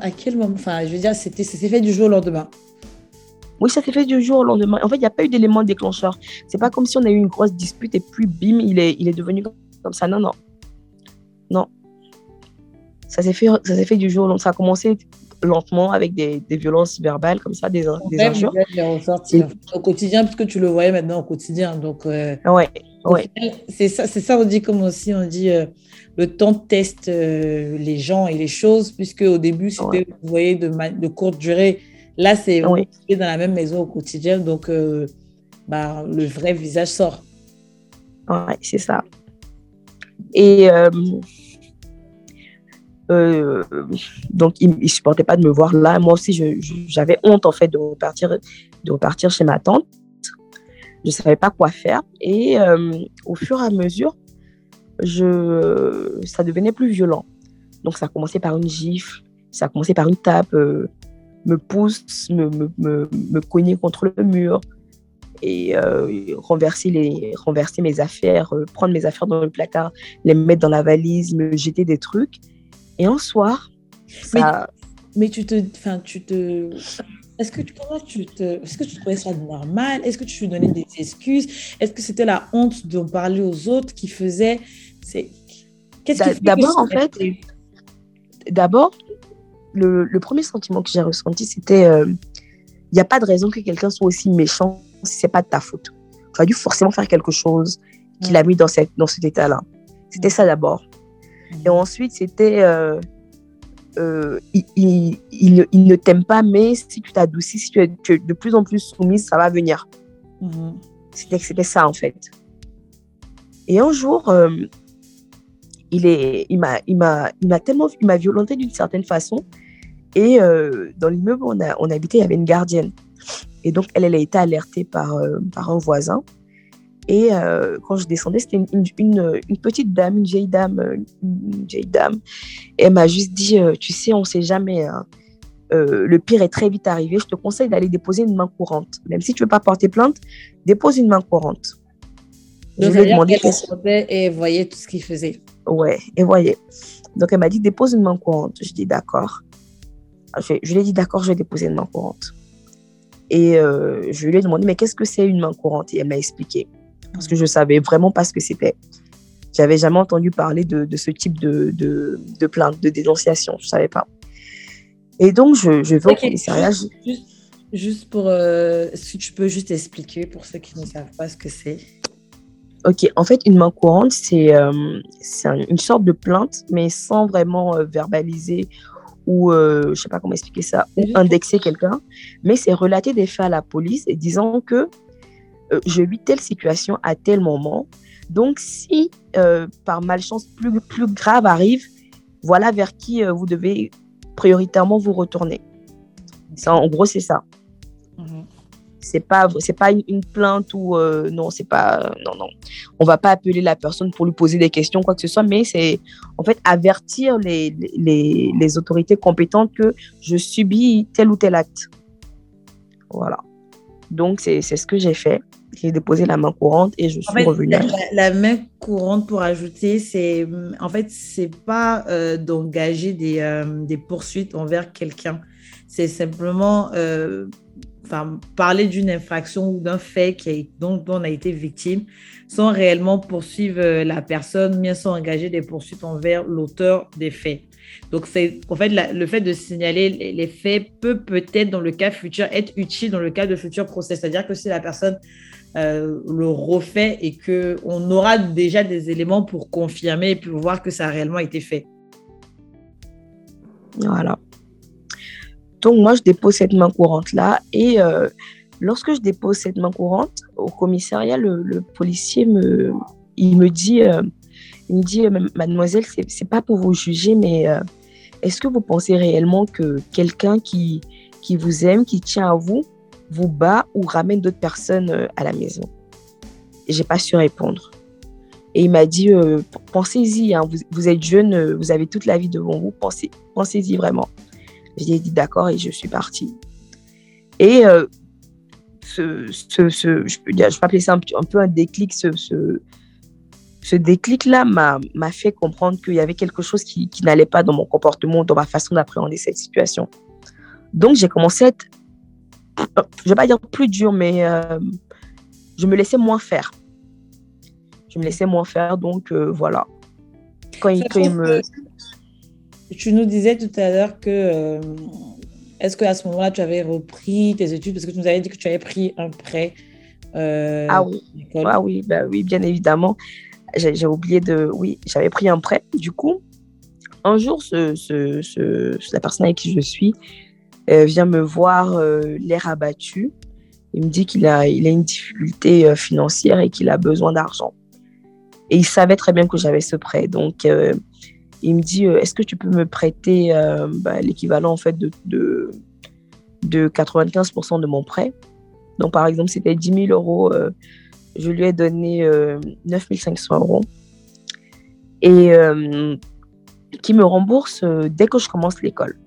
À quel moment? Enfin, je veux dire, c'était, s'est fait du jour au lendemain. Oui, ça s'est fait du jour au lendemain. En fait, il n'y a pas eu d'élément déclencheur. C'est pas comme si on a eu une grosse dispute et puis bim, il est, il est devenu comme ça. Non, non. Non. Ça s'est fait, ça s'est fait du jour au lendemain. Ça a commencé lentement avec des, des violences verbales comme ça, des, des injures. Et... Au quotidien, puisque tu le voyais maintenant au quotidien. Donc, euh, ouais, ouais. C'est ça, c'est ça, on dit comme aussi, on dit euh, le temps teste euh, les gens et les choses, puisque au début, c'était, ouais. vous voyez, de, de courte durée. Là, c'est Oui. dans la même maison au quotidien, donc euh, bah, le vrai visage sort. Ouais, c'est ça. Et euh, euh, donc, il ne supportait pas de me voir là. Moi aussi, j'avais honte en fait de repartir, de repartir chez ma tante. Je ne savais pas quoi faire. Et au fur et à mesure, je, ça devenait plus violent. Donc, ça a commencé par une gifle, ça a commencé par une tape, me pousse, me, me, me, me cogner contre le mur et euh, renverser, les, renverser mes affaires, euh, prendre mes affaires dans le placard, les mettre dans la valise, me jeter des trucs. Et un soir, Mais, ça, mais tu te, enfin, tu te, est-ce que tu, comment tu te, est-ce que tu trouvais ça normal? Est-ce que tu lui donnais des excuses? Est-ce que c'était la honte d'en parler aux autres qui faisait, c'est, qu'est-ce qui fait d'abord, en fait, d'abord, le, le premier sentiment que j'ai ressenti, c'était euh, il n'y a pas de raison que quelqu'un soit aussi méchant si c'est pas de ta faute. Tu as dû forcément faire quelque chose qui l'a mis dans, cette, dans cet état-là. C'était ça d'abord. Et ensuite, c'était euh, euh, il, il, il, ne- il ne t'aime pas, mais si tu t'adoucis, si tu es, tu es de plus en plus soumise, ça va venir. C'était c'était ça en fait. Et un jour, euh, il est, il m'a, il m'a, il m'a tellement, il m'a violenté d'une certaine façon. Et euh, dans l'immeuble où on, a, on habitait, il y avait une gardienne. Et donc elle, elle a été alertée par, euh, par un voisin. Et euh, quand je descendais, c'était une, une, une, une petite dame, une vieille dame, une vieille dame. Et elle m'a juste dit, tu sais, on sait jamais. hein. Le pire est très vite arrivé. Je te conseille d'aller déposer une main courante. Même si tu veux pas porter plainte, dépose une main courante. Je Donc, lui ai demandé sortait et voyait tout ce qu'il faisait. Ouais, et voyez. Donc elle m'a dit dépose une main courante. Je dis d'accord. Je, je lui ai dit d'accord, je vais déposer une main courante. Et euh, je lui ai demandé mais qu'est-ce que c'est une main courante? Et elle m'a expliqué. Parce que je savais vraiment pas ce que c'était. J'avais jamais entendu parler de, de ce type de, de, de plainte, de dénonciation. Je savais pas. Et donc je, je vais au Ok, commissariat. Juste, juste, juste pour, euh, si tu peux juste expliquer pour ceux qui ne savent pas ce que c'est? Ok, en fait, une main courante, c'est euh, une sorte de plainte, mais sans vraiment euh, verbaliser ou, euh, je sais pas comment expliquer ça, ou indexer quelqu'un. Mais c'est relater des faits à la police et disant que euh, je vis telle situation à tel moment. Donc, si euh, par malchance plus, plus grave arrive, voilà vers qui euh, vous devez prioritairement vous retourner. Ça, en gros, c'est ça. Mhm. C'est pas c'est pas une, plainte ou euh, non c'est pas non non. On va pas appeler la personne pour lui poser des questions quoi que ce soit mais c'est en fait avertir les, les, les autorités compétentes que je subis tel ou tel acte. Voilà. Donc c'est ce que j'ai fait. J'ai déposé la main courante et je suis En fait, revenue. la, la- la main courante pour ajouter, c'est en fait, c'est pas euh, d'engager des, euh, des poursuites envers quelqu'un. C'est simplement euh, enfin, parler d'une infraction ou d'un fait qui dont, on a été victime sans réellement poursuivre euh, la personne, mais sans engager des poursuites envers l'auteur des faits. Donc, c'est en fait le fait de signaler les, les faits peut peut-être, dans le cas futur, être utile dans le cas de futurs procès. C'est-à-dire que si la personne euh, le refait et que on aura déjà des éléments pour confirmer et pour voir que ça a réellement été fait. Voilà. Donc, moi, je dépose cette main courante-là. Et euh, lorsque je dépose cette main courante, au commissariat, le, policier me, il me dit, euh, il me dit euh, Mademoiselle, c'est pas pour vous juger, mais euh, est-ce que vous pensez réellement que quelqu'un qui, qui vous aime, qui tient à vous, vous bat ou ramène d'autres personnes à la maison? J'ai pas su répondre. Et il m'a dit, pensez-y, hein, vous, vous êtes jeune, vous avez toute la vie devant vous, pensez, pensez-y vraiment. J'ai dit d'accord et je suis partie. Et euh, ce, ce, ce- je peux dire, je peux appeler ça un, un peu un déclic. Ce, ce, ce déclic-là m'a fait comprendre qu'il y avait quelque chose qui, qui n'allait pas dans mon comportement, dans ma façon d'appréhender cette situation. Donc j'ai commencé à être, je vais pas dire plus dur, mais euh, je me laissais moins faire. Je me laissais moins faire, donc euh, voilà. Quand il, quand il me... Tu nous disais tout à l'heure que euh, est-ce qu'à ce moment-là, tu avais repris tes études? Parce que tu nous avais dit que tu avais pris un prêt. euh, Ah oui. Ah oui, bah oui, bien évidemment. J'ai oublié de. Oui, j'avais pris un prêt. Du coup, un jour, ce, ce- ce- la personne avec qui je suis euh, vient me voir l'air abattu. Il me dit qu'il a, il a une difficulté financière et qu'il a besoin d'argent. Et il savait très bien que j'avais ce prêt. Donc, il me dit euh, Est-ce que tu peux me prêter euh, bah, l'équivalent en fait de, de, de 95% de mon prêt? Donc, par exemple, c'était 10 000 euros. euh, je lui ai donné euh, 9 500 euros et qui me rembourse dès que je commence l'école.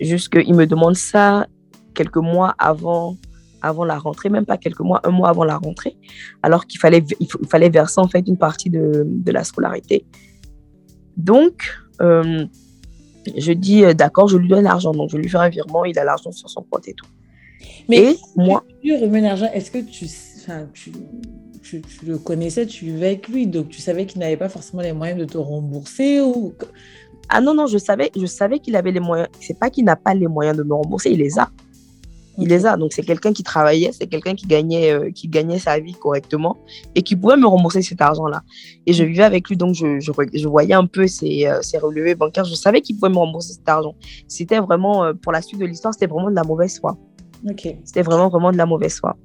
Jusque, il me demande ça quelques mois avant, avant la rentrée, même pas quelques mois, un mois avant la rentrée, alors qu'il fallait, il fallait verser en fait une partie de, de la scolarité. Donc, euh, je dis euh, d'accord, je lui donne l'argent, donc je lui fais un virement, il a l'argent sur son compte et tout. Mais et moi, tu remets l'argent, est-ce que tu, tu, tu, tu le connaissais, tu vivais avec lui, donc tu savais qu'il n'avait pas forcément les moyens de te rembourser ou Ah non, non, je savais, je savais qu'il avait les moyens. C'est pas qu'il n'a pas les moyens de me rembourser, il les a. Il les a. Donc, c'est quelqu'un qui travaillait, c'est quelqu'un qui gagnait, euh, qui gagnait sa vie correctement et qui pouvait me rembourser cet argent-là. Et je vivais avec lui, donc je, je, voyais un peu ses, euh, ses relevés bancaires. Je savais qu'il pouvait me rembourser cet argent. C'était vraiment, euh, pour la suite de l'histoire, c'était vraiment de la mauvaise foi. Ok. C'était vraiment, vraiment de la mauvaise foi.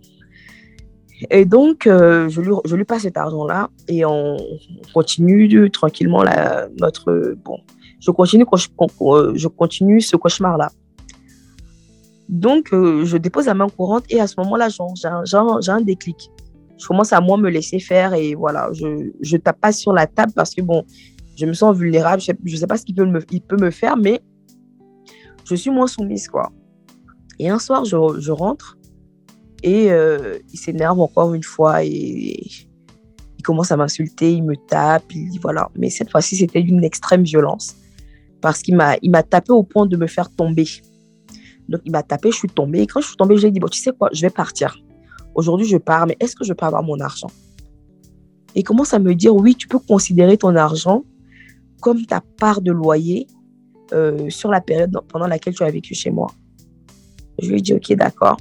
Et donc, euh, je, lui, je lui passe cet argent-là et on, on continue tranquillement la, notre. bon, je continue, je continue ce cauchemar-là. Donc, euh, je dépose la main courante et à ce moment-là, j'ai un, déclic. Je commence à moi me laisser faire et voilà, je, je tape pas sur la table parce que bon, je me sens vulnérable. Je sais, je sais pas ce qu'il peut me, peut me faire, mais je suis moins soumise, quoi. Et un soir, je, je rentre et euh, il s'énerve encore une fois et il commence à m'insulter, il me tape, il voilà. Mais cette fois-ci, c'était d'une extrême violence parce qu'il m'a, il m'a tapé au point de me faire tomber. Donc, il m'a tapé, je suis tombée. Et quand je suis tombée, je lui ai dit bon, tu sais quoi, je vais partir. Aujourd'hui, je pars, mais est-ce que je peux avoir mon argent? Il commence à me dire oui, tu peux considérer ton argent comme ta part de loyer euh, sur la période pendant laquelle tu as vécu chez moi. Je lui ai dit, OK, d'accord.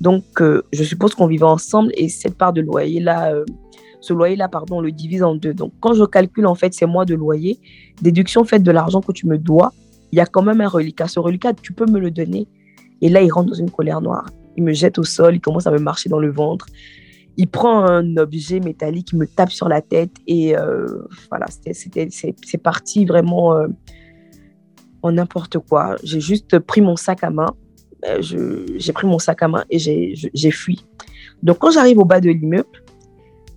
Donc, euh, je suppose qu'on vivait ensemble et cette part de loyer-là, euh, ce loyer-là, pardon, on le divise en deux. Donc, quand je calcule, en fait, c'est mois de loyer, déduction faite de l'argent que tu me dois, il y a quand même un reliquat. Ce reliquat, tu peux me le donner. Et là, il rentre dans une colère noire. Il me jette au sol, il commence à me marcher dans le ventre. Il prend un objet métallique, il me tape sur la tête. Et euh, voilà, c'est parti vraiment en n'importe quoi. J'ai juste pris mon sac à main. Euh, j'ai pris mon sac à main et j'ai fui. Donc, quand j'arrive au bas de l'immeuble,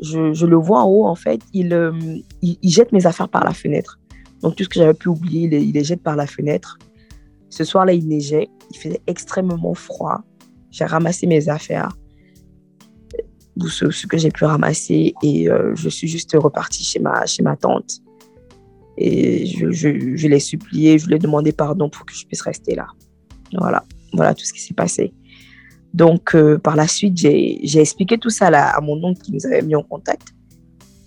je, je, le vois en haut, en fait, il, euh, il, jette mes affaires par la fenêtre. Donc, tout ce que j'avais pu oublier, il, il, les jette par la fenêtre. Ce soir-là, il neigeait. Il faisait extrêmement froid. J'ai ramassé mes affaires, ce, ce que j'ai pu ramasser, et euh, je suis juste repartie chez ma, chez ma tante. Et je, je, je l'ai supplié, je lui ai demandé pardon pour que je puisse rester là. Voilà, voilà tout ce qui s'est passé. Donc, euh, par la suite, j'ai expliqué tout ça là, à mon oncle qui nous avait mis en contact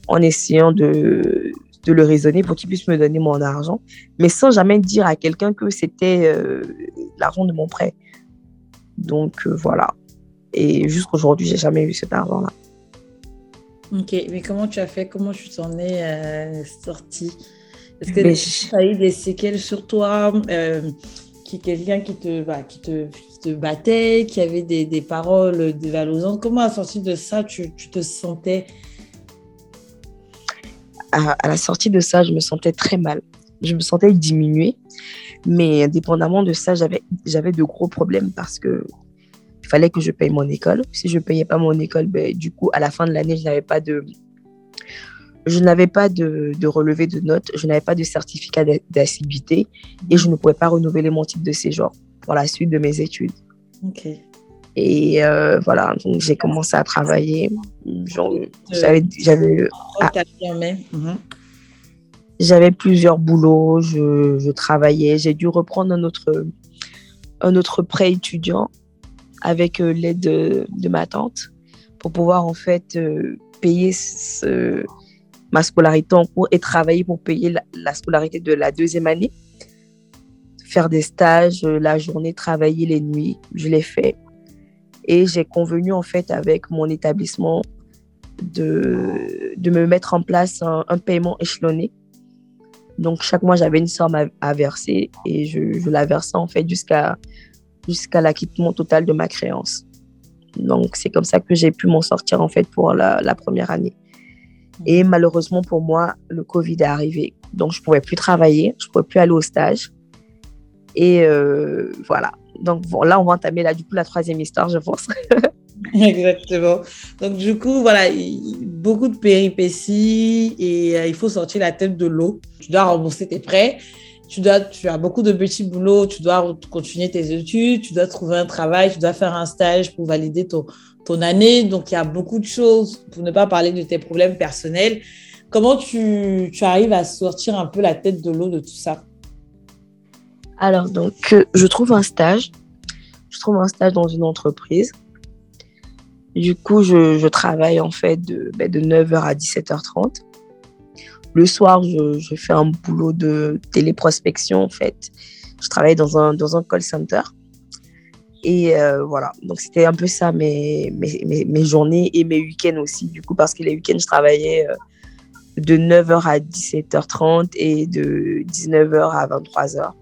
en essayant de, de le raisonner pour qu'il puisse me donner mon argent, mais sans jamais dire à quelqu'un que c'était euh, l'argent de mon prêt. Donc, euh, voilà. Et jusqu'aujourd'hui, j'ai jamais eu cet argent-là. Ok, mais comment tu as fait? Comment tu t'en es sorti? Est-ce que tu as eu des séquelles sur toi euh, qui, Quelqu'un qui te, bah, qui, te, te battait, qui avait des, des paroles dévalorisantes Comment à la sortie de ça, tu, tu te sentais à, la sortie de ça, je me sentais très mal. Je me sentais diminuée. Mais indépendamment de ça, j'avais de gros problèmes parce que il fallait que je paye mon école. Si je ne payais pas mon école, ben, du coup, à la fin de l'année, je n'avais pas de, je n'avais pas de, relevé de notes, je n'avais pas de certificat d'assiduité et je ne pouvais pas renouveler mon titre de séjour pour la suite de mes études. Et euh, voilà, donc j'ai commencé à travailler. J'avais j'avais ah. plusieurs boulots, je, je travaillais. J'ai dû reprendre un autre, un autre prêt étudiant avec euh, l'aide de, de, ma tante pour pouvoir en fait euh, payer ce, ma scolarité en cours et travailler pour payer la, scolarité de la deuxième année. Faire des stages, euh, la journée, travailler les nuits, je l'ai fait. Et j'ai convenu en fait avec mon établissement de, de me mettre en place un, paiement échelonné. Donc chaque mois, j'avais une somme à, verser et je, la versais en fait jusqu'à jusqu'à l'acquittement total de ma créance. Donc c'est comme ça que j'ai pu m'en sortir en fait pour la, la première année. Et malheureusement pour moi, le Covid est arrivé. Donc, je ne pouvais plus travailler, je ne pouvais plus aller au stage. Et euh, voilà. Donc, là, on va entamer là, du coup, la troisième histoire, je pense. Exactement. Donc, du coup, voilà, beaucoup de péripéties et euh, il faut sortir la tête de l'eau. Tu dois rembourser tes prêts. Tu, dois, tu as beaucoup de petits boulots, tu dois continuer tes études, tu dois trouver un travail, tu dois faire un stage pour valider ton, année. Donc, il y a beaucoup de choses, pour ne pas parler de tes problèmes personnels. Comment tu arrives à sortir un peu la tête de l'eau de tout ça? Alors, donc, euh, je trouve un stage. Je trouve un stage dans une entreprise. Du coup, je, travaille en fait de, ben, de 9h à 17h30. Le soir, je, fais un boulot de téléprospection en fait. Je travaille dans un, dans un call center. Et euh, voilà, donc c'était un peu ça mes, mes, mes, journées et mes week-ends aussi, du coup, parce que les week-ends, je travaillais euh, de 9h à 17h30 et de 19h à 23h.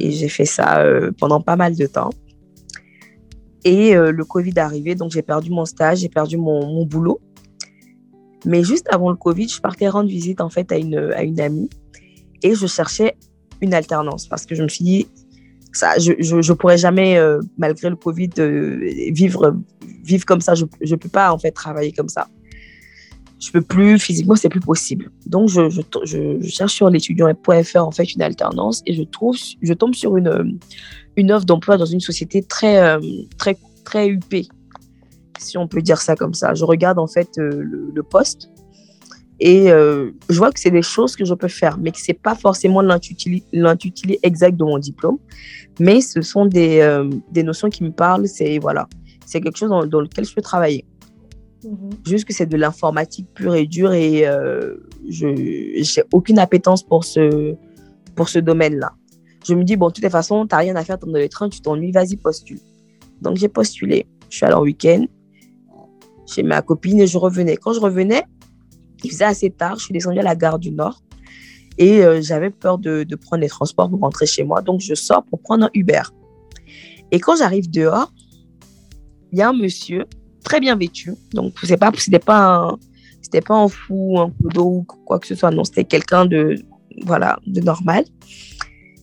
Et j'ai fait ça euh, pendant pas mal de temps. Et le Covid est arrivé, donc j'ai perdu mon stage, j'ai perdu mon, mon, boulot. Mais juste avant le Covid, je partais rendre visite en fait à une, à une amie et je cherchais une alternance parce que je me suis dit, ça, je, je, pourrais jamais, euh, malgré le Covid, euh, vivre, vivre comme ça. Je ne peux pas, en fait, travailler comme ça. Je peux plus, physiquement, c'est plus possible. Donc, je, cherche sur l'étudiant.fr, en fait, une alternance et je trouve, je tombe sur une, une offre d'emploi dans une société très, euh, très, très UP, si on peut dire ça comme ça. Je regarde, en fait, le, le poste et je vois que c'est des choses que je peux faire, mais que ce n'est pas forcément l'intitulé exact de mon diplôme mais ce sont des, euh, des notions qui me parlent. C'est voilà, c'est quelque chose dans, lequel je peux travailler. Mhm. Juste que c'est de l'informatique pure et dure et euh, je n'ai aucune appétence pour ce, pour ce domaine-là. Je me dis, bon, de toute façon, tu n'as rien à faire dans le train, tu t'ennuies, vas-y, postule. Donc, j'ai postulé. Je suis allée en week-end chez ma copine et je revenais. Quand je revenais, il faisait assez tard. Je suis descendue à la gare du Nord et euh, j'avais peur de, de, prendre les transports pour rentrer chez moi. Donc, je sors pour prendre un Uber. Et quand j'arrive dehors, il y a un monsieur très bien vêtu. Donc, ce pas, pas pas un fou, un d'eau ou quoi que ce soit. Non, c'était quelqu'un de, voilà, de normal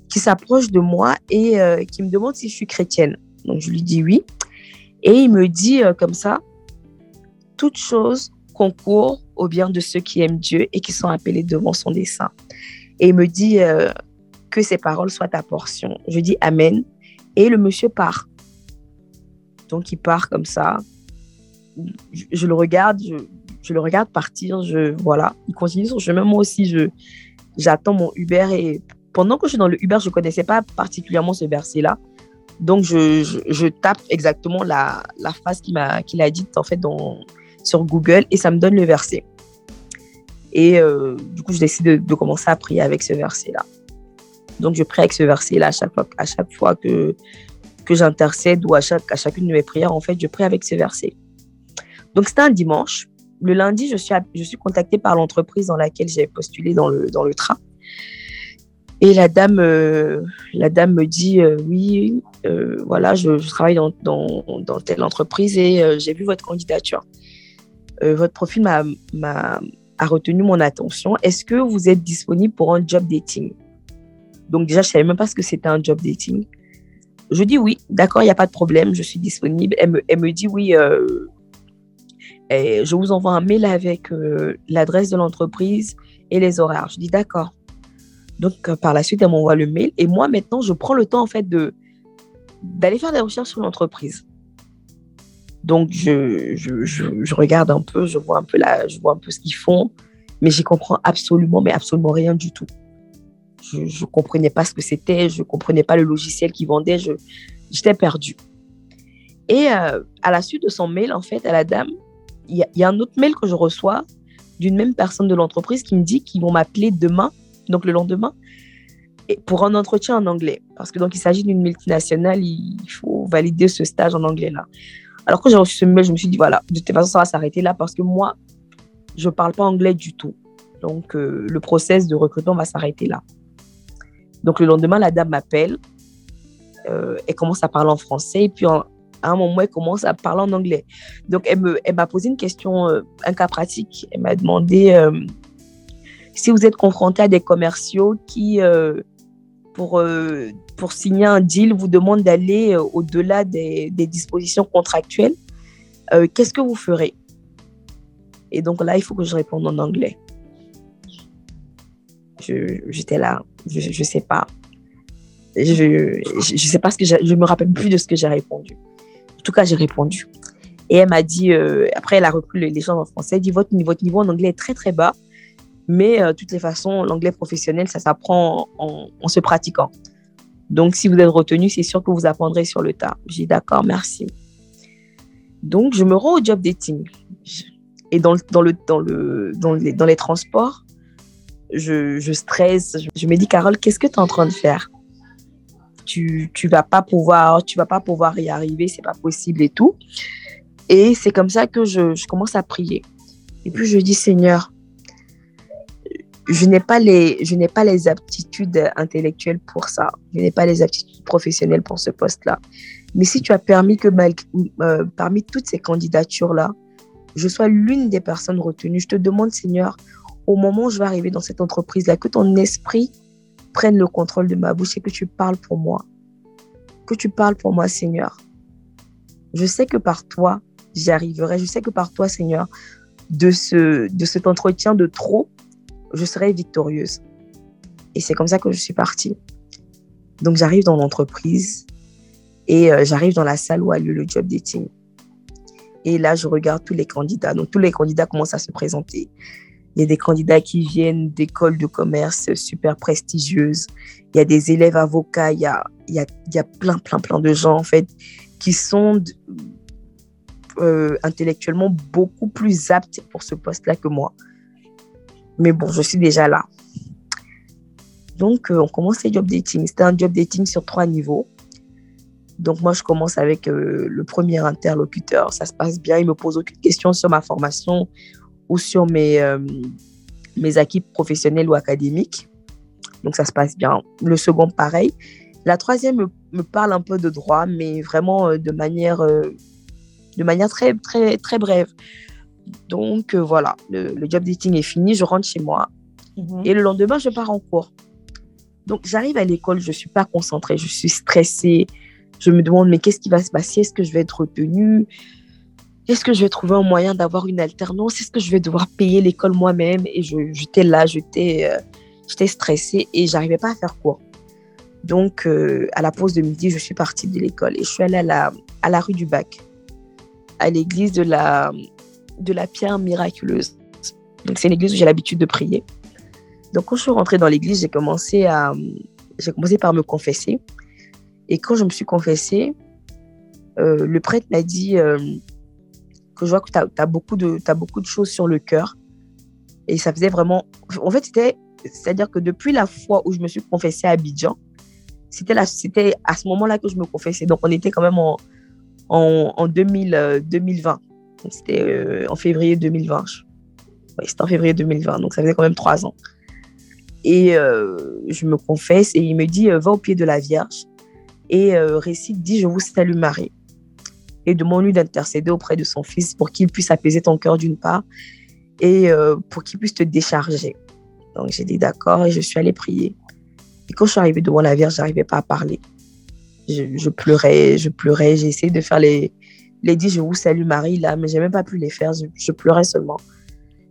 qui s'approche de moi et euh, qui me demande si je suis chrétienne. Donc, je lui dis oui. Et il me dit euh, comme ça, toute chose concourt au bien de ceux qui aiment Dieu et qui sont appelés devant son dessein. Et il me dit euh, que ces paroles soient ta portion. Je dis Amen. Et le monsieur part. Donc, il part comme ça. Je, le regarde, je, le regarde partir. Voilà, il continue son chemin. Moi aussi, j'attends mon Uber. Et pendant que je suis dans le Uber, je ne connaissais pas particulièrement ce verset-là. Donc, je, tape exactement la, phrase qu'il a dite en fait sur Google et ça me donne le verset. Et euh, du coup, je décide de, commencer à prier avec ce verset-là. Donc, je prie avec ce verset-là à chaque fois, que, j'intercède ou à, à chacune de mes prières. En fait, je prie avec ce verset. Donc, c'était un dimanche. Le lundi, je suis, je suis contactée par l'entreprise dans laquelle j'ai postulé dans le, dans le train. Et la dame, euh, la dame me dit euh, oui, euh, voilà, je, je travaille dans, dans, dans, telle entreprise et j'ai vu votre candidature. votre profil m'a, m'a, a retenu mon attention. Est-ce que vous êtes disponible pour un job dating? Donc déjà, je savais même pas ce que c'était un job dating. Je dis oui, d'accord, il n'y a pas de problème, je suis disponible. Elle me, elle me dit oui, je vous envoie un mail avec l'adresse de l'entreprise et les horaires. Je dis d'accord. Donc, euh, par la suite, elle m'envoie le mail. Et moi, maintenant, je prends le temps, en fait, de, d'aller faire des recherches sur l'entreprise. Donc, je, je, je, regarde un peu, je vois un peu, la, je vois un peu ce qu'ils font, mais j'y comprends absolument, mais absolument rien du tout. Je ne comprenais pas ce que c'était, je ne comprenais pas le logiciel qu'ils vendaient, j'étais perdue. Et euh, à la suite de son mail, en fait, à la dame, y, y, a un autre mail que je reçois d'une même personne de l'entreprise qui me dit qu'ils vont m'appeler demain donc le lendemain, pour un entretien en anglais. Parce que donc il s'agit d'une multinationale, il faut valider ce stage en anglais là. Alors quand j'ai reçu ce mail, je me suis dit voilà, de toute façon ça va s'arrêter là parce que moi, je ne parle pas anglais du tout. Donc euh, le process de recrutement va s'arrêter là. Donc le lendemain, la dame m'appelle, euh, elle commence à parler en français et puis à un moment, elle commence à parler en anglais. Donc elle m'a posé une question, euh, un cas pratique. Elle m'a demandé si vous êtes confronté à des commerciaux qui, euh, pour, euh, pour signer un deal, vous demandent d'aller euh, au-delà des, des, dispositions contractuelles, qu'est-ce que vous ferez? Et donc là, il faut que je réponde en anglais. J'étais là, je ne sais pas. Je ne sais pas ce que je me rappelle plus de ce que j'ai répondu. En tout cas, j'ai répondu. Et elle m'a dit, après, elle a repris l'échange en français, elle dit votre, votre niveau en anglais est très, très bas. Mais euh, de toutes les façons, l'anglais professionnel, ça s'apprend en, se pratiquant. Donc, si vous êtes retenu, c'est sûr que vous apprendrez sur le tas. J'ai dit d'accord, merci. Donc, je me rends au job dating. Et dans, dans, le, dans, le, dans, les, dans les transports, je, je stresse. Je, me dis, Carole, qu'est-ce que tu es en train de faire? Tu, tu vas pas pouvoir tu vas pas pouvoir y arriver, c'est pas possible et tout. Et c'est comme ça que je, commence à prier. Et puis je dis, Seigneur, je n'ai pas les je n'ai pas les aptitudes intellectuelles pour ça je n'ai pas les aptitudes professionnelles pour ce poste là mais si tu as permis que euh, parmi toutes ces candidatures là je sois l'une des personnes retenues je te demande Seigneur au moment où je vais arriver dans cette entreprise là que ton esprit prenne le contrôle de ma bouche et que tu parles pour moi que tu parles pour moi Seigneur je sais que par toi j'y arriverai je sais que par toi Seigneur de ce de cet entretien de trop je serai victorieuse. Et c'est comme ça que je suis partie. Donc j'arrive dans l'entreprise et euh, j'arrive dans la salle où a lieu le job dating. Et là, je regarde tous les candidats. Donc tous les candidats commencent à se présenter. Il y a des candidats qui viennent d'écoles de commerce super prestigieuses. Il y a des élèves avocats. Il y a, il y a, il y a plein, plein, plein de gens, en fait, qui sont euh, intellectuellement beaucoup plus aptes pour ce poste-là que moi. Mais bon, je suis déjà là. Donc, on commence les job dating. C'était un job dating sur trois niveaux. Donc, moi, je commence avec le premier interlocuteur. Ça se passe bien. Il me pose aucune question sur ma formation ou sur mes, mes acquis professionnels ou académiques. Donc, ça se passe bien. Le second, pareil. La troisième me, parle un peu de droit, mais vraiment euh, de manière, euh, de manière très, très, très brève. Donc, euh, voilà, le, job dating est fini. Je rentre chez moi. Mhm. Et le lendemain, je pars en cours. Donc, j'arrive à l'école, je ne suis pas concentrée, je suis stressée. Je me demande, mais qu'est-ce qui va se passer? Est-ce que je vais être retenue? Est-ce que je vais trouver un moyen d'avoir une alternance? Est-ce que je vais devoir payer l'école moi-même? Et j'étais là, j'étais J'étais stressée et j'arrivais pas à faire cours. Donc, euh, à la pause de midi, je suis partie de l'école et je suis allée à la, à la rue du Bac, à l'église de la, de la Pierre Miraculeuse. Donc, c'est une église où j'ai l'habitude de prier. Donc, quand je suis rentrée dans l'église, j'ai commencé, à, commencé par me confesser. Et quand je me suis confessée, euh, le prêtre m'a dit euh, je vois que tu as, beaucoup de, as beaucoup de choses sur le cœur. Et ça faisait vraiment. En fait, c'était c'est-à-dire que depuis la fois où je me suis confessée à Abidjan, c'était c'était à ce moment-là que je me confessais. Donc, on était quand même en, en, 2000, 2020. Euh, c'était euh, en février 2020. Oui, c'était en février 2020. Donc, ça faisait quand même trois ans. Et euh, je me confesse et il me dit Va au pied de la Vierge et récite Dis Je vous salue Marie. Et demande-lui d'intercéder auprès de son fils pour qu'il puisse apaiser ton cœur d'une part et pour qu'il puisse te décharger. Donc j'ai dit d'accord et je suis allée prier. Et quand je suis arrivée devant la Vierge, j'arrivais pas à parler. Je, pleurais, je pleurais. J'ai essayé de faire les, les dix Je vous salue Marie là, mais j'ai même pas pu les faire. Je, pleurais seulement.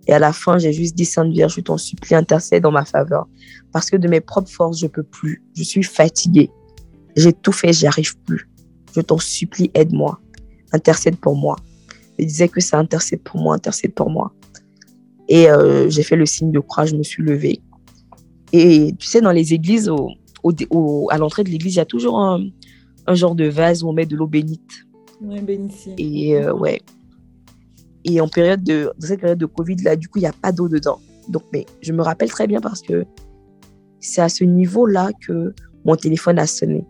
Et à la fin, j'ai juste dit Sainte Vierge, je t'en supplie, intercède dans ma faveur. Parce que de mes propres forces, je peux plus. Je suis fatiguée. J'ai tout fait, j'y arrive plus. Je t'en supplie, aide-moi. Intercède pour moi. Il disait que ça intercède pour moi, intercède pour moi. Et euh, j'ai fait le signe de croix, je me suis levée. Et tu sais, dans les églises, au, à l'entrée de l'église, il y a toujours un, genre de vase où on met de l'eau bénite. Oui, bénitier. Et euh, ouais. Et en période de, dans cette période de Covid, là, du coup, il n'y a pas d'eau dedans. Donc, mais je me rappelle très bien parce que c'est à ce niveau-là que mon téléphone a sonné.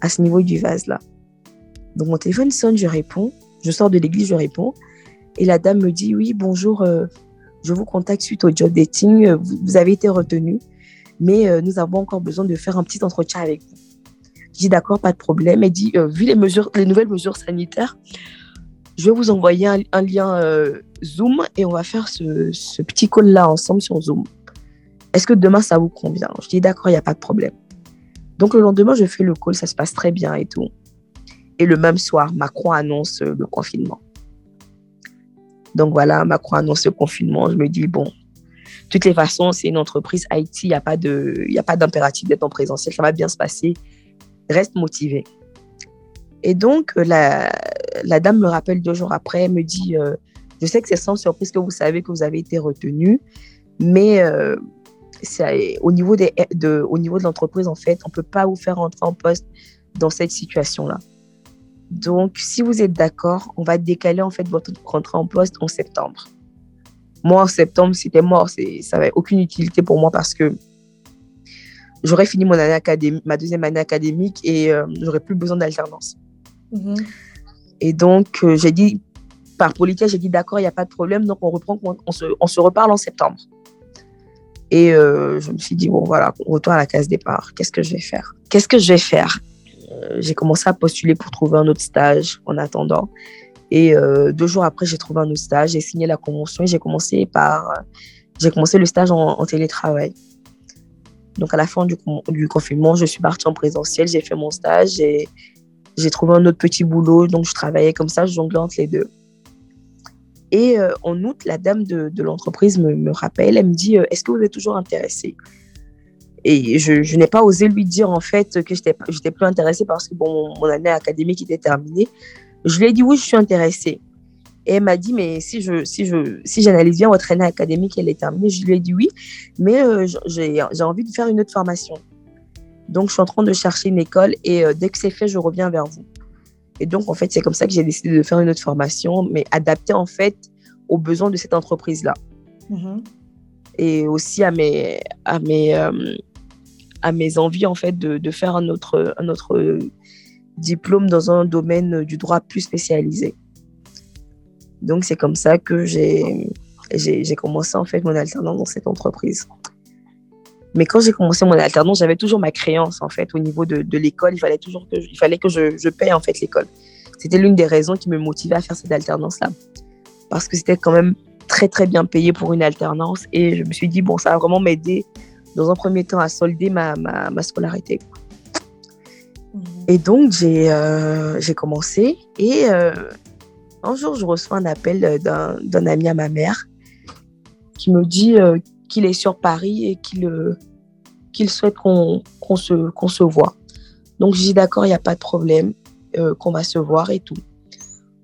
À ce niveau du vase-là. Donc, mon téléphone sonne, je réponds. Je sors de l'église, je réponds. Et la dame me dit Oui, bonjour, euh, je vous contacte suite au job dating, euh, vous, avez été retenu, mais euh, nous avons encore besoin de faire un petit entretien avec vous. Je dis d'accord, pas de problème. Elle dit, vu les, mesures, les nouvelles mesures sanitaires, je vais vous envoyer un, lien Zoom et on va faire ce, petit call-là ensemble sur Zoom. Est-ce que demain, ça vous convient? Je dis d'accord, il n'y a pas de problème. Donc le lendemain, je fais le call, ça se passe très bien et tout. Et le même soir, Macron annonce le confinement. Donc voilà, Macron annonce le confinement. Je me dis, bon, de toutes les façons, c'est une entreprise Haïti, il n'y a pas d'impératif d'être en présentiel, ça va bien se passer. Reste motivé. Et donc, la, la dame me rappelle deux jours après, elle me dit, euh, je sais que c'est sans surprise que vous savez que vous avez été retenu, mais euh, au, niveau des, de, au niveau de l'entreprise, en fait, on ne peut pas vous faire entrer en poste dans cette situation-là. Donc, si vous êtes d'accord, on va décaler en fait votre rentrée en poste en septembre. Moi, en septembre, c'était mort. Ça n'avait aucune utilité pour moi parce que j'aurais fini mon année académique, ma deuxième année académique et euh, j'aurais plus besoin d'alternance. Mhm. Et donc, euh, j'ai dit, par politesse, j'ai dit d'accord, il n'y a pas de problème. Donc, on reprend, on se, on se reparle en septembre. Et euh, je me suis dit, bon, voilà, on retourne à la case départ. Qu'est-ce que je vais faire? Qu'est-ce que je vais faire? J'ai commencé à postuler pour trouver un autre stage en attendant. Et euh, deux jours après, j'ai trouvé un autre stage, j'ai signé la convention et j'ai commencé par, j'ai commencé le stage en, télétravail. Donc à la fin du, confinement, je suis partie en présentiel, j'ai fait mon stage et j'ai trouvé un autre petit boulot, donc je travaillais comme ça, je jonglais entre les deux. Et euh, en août, la dame de, de l'entreprise me, me, rappelle, elle me dit, est-ce que vous êtes toujours intéressé et je, n'ai pas osé lui dire en fait que j'étais j'étais plus intéressée parce que bon, mon année académique était terminée. Je lui ai dit oui, je suis intéressée. Et elle m'a dit mais si je si je si j'analyse bien votre année académique, elle est terminée. Je lui ai dit oui, mais euh, j'ai envie de faire une autre formation. Donc je suis en train de chercher une école et euh, dès que c'est fait, je reviens vers vous. Et donc en fait, c'est comme ça que j'ai décidé de faire une autre formation, mais adaptée en fait aux besoins de cette entreprise là. Mm-hmm. Et aussi à mes à mes euh, à mes envies en fait de, de faire un autre, un autre diplôme dans un domaine du droit plus spécialisé. Donc c'est comme ça que j'ai commencé en fait mon alternance dans cette entreprise. Mais quand j'ai commencé mon alternance, j'avais toujours ma créance en fait au niveau de, de l'école. Il fallait toujours que il fallait que je, je paye en fait l'école. C'était l'une des raisons qui me motivait à faire cette alternance là, parce que c'était quand même très très bien payé pour une alternance et je me suis dit bon ça va vraiment m'aider dans un premier temps à solder ma, ma, ma scolarité. Mmh. Et donc j'ai euh, commencé et euh, un jour je reçois un appel d'un ami à ma mère qui me dit euh, qu'il est sur Paris et qu'il euh, qu'il souhaite qu'on qu'on se, qu'on se voit. Donc, je dis d'accord, il n'y a pas de problème, qu'on va se voir et tout.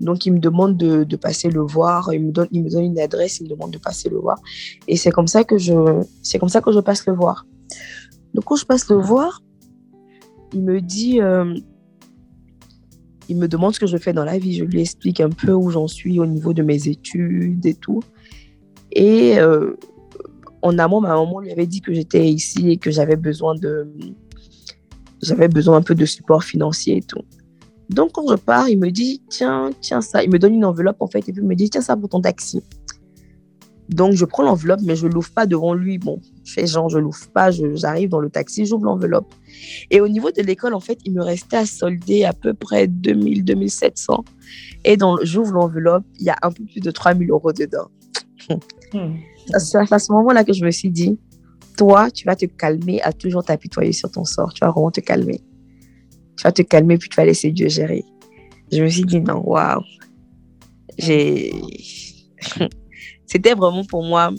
Donc, il me demande de, de, passer le voir. Il me, donne, il me donne une adresse, il me demande de passer le voir. Et c'est comme ça que je, c'est comme ça que je passe le voir. Donc, quand je passe le voir, il me dit, euh, il me demande ce que je fais dans la vie. Je lui explique un peu où j'en suis au niveau de mes études et tout. Et euh, en amont, ma maman lui avait dit que j'étais ici et que j'avais besoin de, j'avais besoin un peu de support financier et tout. Donc quand je pars, il me dit tiens, tiens ça, il me donne une enveloppe en fait et puis il me dit tiens ça pour ton taxi. Donc je prends l'enveloppe mais je l'ouvre pas devant lui. Bon, je fais genre je l'ouvre pas, j'arrive dans le taxi, j'ouvre l'enveloppe. Et au niveau de l'école en fait, il me restait à solder à peu près 2000 2700 et dans j'ouvre l'enveloppe, il y a un peu plus de 3000 euros dedans. Hmm. C'est à ce moment-là que je me suis dit, toi, tu vas te calmer à toujours t'apitoyer sur ton sort. Tu vas vraiment te calmer. Tu vas te calmer, puis tu vas laisser Dieu gérer. Je me suis dit, non, waouh. J'ai. C'était vraiment pour moi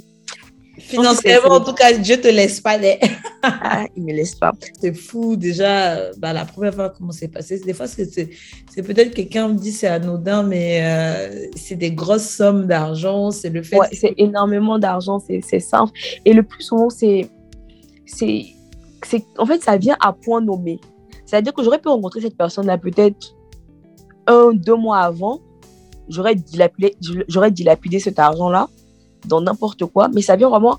Financièrement, en tout cas, Dieu te laisse pas. Les... ah, il me laisse pas. C'est fou, déjà, bah, la première fois, comment c'est passé? Des fois, c'est peut-être quelqu'un me dit c'est anodin, mais euh, c'est des grosses sommes d'argent. C'est le fait. Ouais, c'est énormément d'argent, c'est simple. Et le plus souvent, c'est. En fait, ça vient à point nommé. C'est-à-dire que j'aurais pu rencontrer cette personne-là peut-être un, deux mois avant. J'aurais dilapidé, dilapidé cet argent-là dans n'importe quoi, mais ça vient vraiment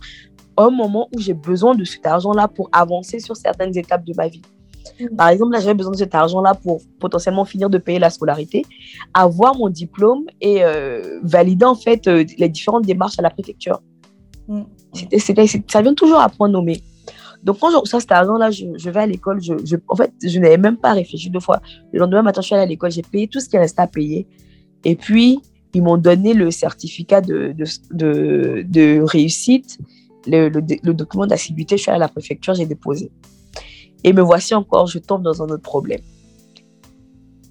un moment où j'ai besoin de cet argent-là pour avancer sur certaines étapes de ma vie. Mm. Par exemple, là, j'avais besoin de cet argent-là pour potentiellement finir de payer la scolarité, avoir mon diplôme et euh, valider en fait euh, les différentes démarches à la préfecture. Mm. ça vient toujours à point nommé. Donc, quand je reçois cet argent-là, je, vais à l'école. Je, en fait, je n'avais même pas réfléchi deux fois. Le lendemain matin, je suis allée à l'école, j'ai payé tout ce qui restait à payer. Et puis, ils m'ont donné le certificat de, de, réussite, le, document d'assiduité. Je suis à la préfecture, j'ai déposé. Et me voici encore, je tombe dans un autre problème.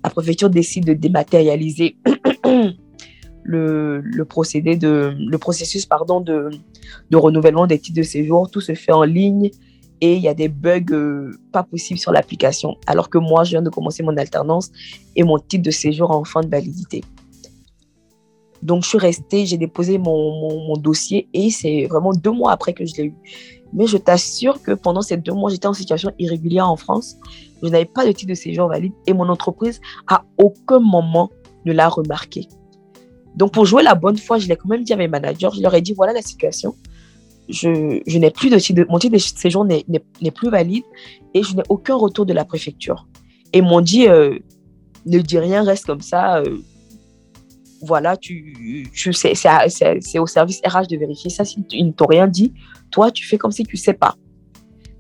La préfecture décide de dématérialiser le, le, procédé de, le processus pardon, de, de renouvellement des titres de séjour. Tout se fait en ligne et il y a des bugs euh, pas possibles sur l'application. Alors que moi, je viens de commencer mon alternance et mon titre de séjour en fin de validité. Donc, je suis restée, j'ai déposé mon, mon, dossier et c'est vraiment deux mois après que je l'ai eu. Mais je t'assure que pendant ces deux mois, j'étais en situation irrégulière en France. Je n'avais pas de titre de séjour valide et mon entreprise, à aucun moment, ne l'a remarqué. Donc, pour jouer la bonne foi, je l'ai quand même dit à mes managers. Je leur ai dit voilà la situation. Je, n'ai plus de mon titre de séjour n'est plus valide et je n'ai aucun retour de la préfecture. Et m'ont dit euh, ne dis rien, reste comme ça. Euh, voilà, tu, c'est au service RH de vérifier ça. Si ils ne t'ont rien dit, toi, tu fais comme si tu ne sais pas.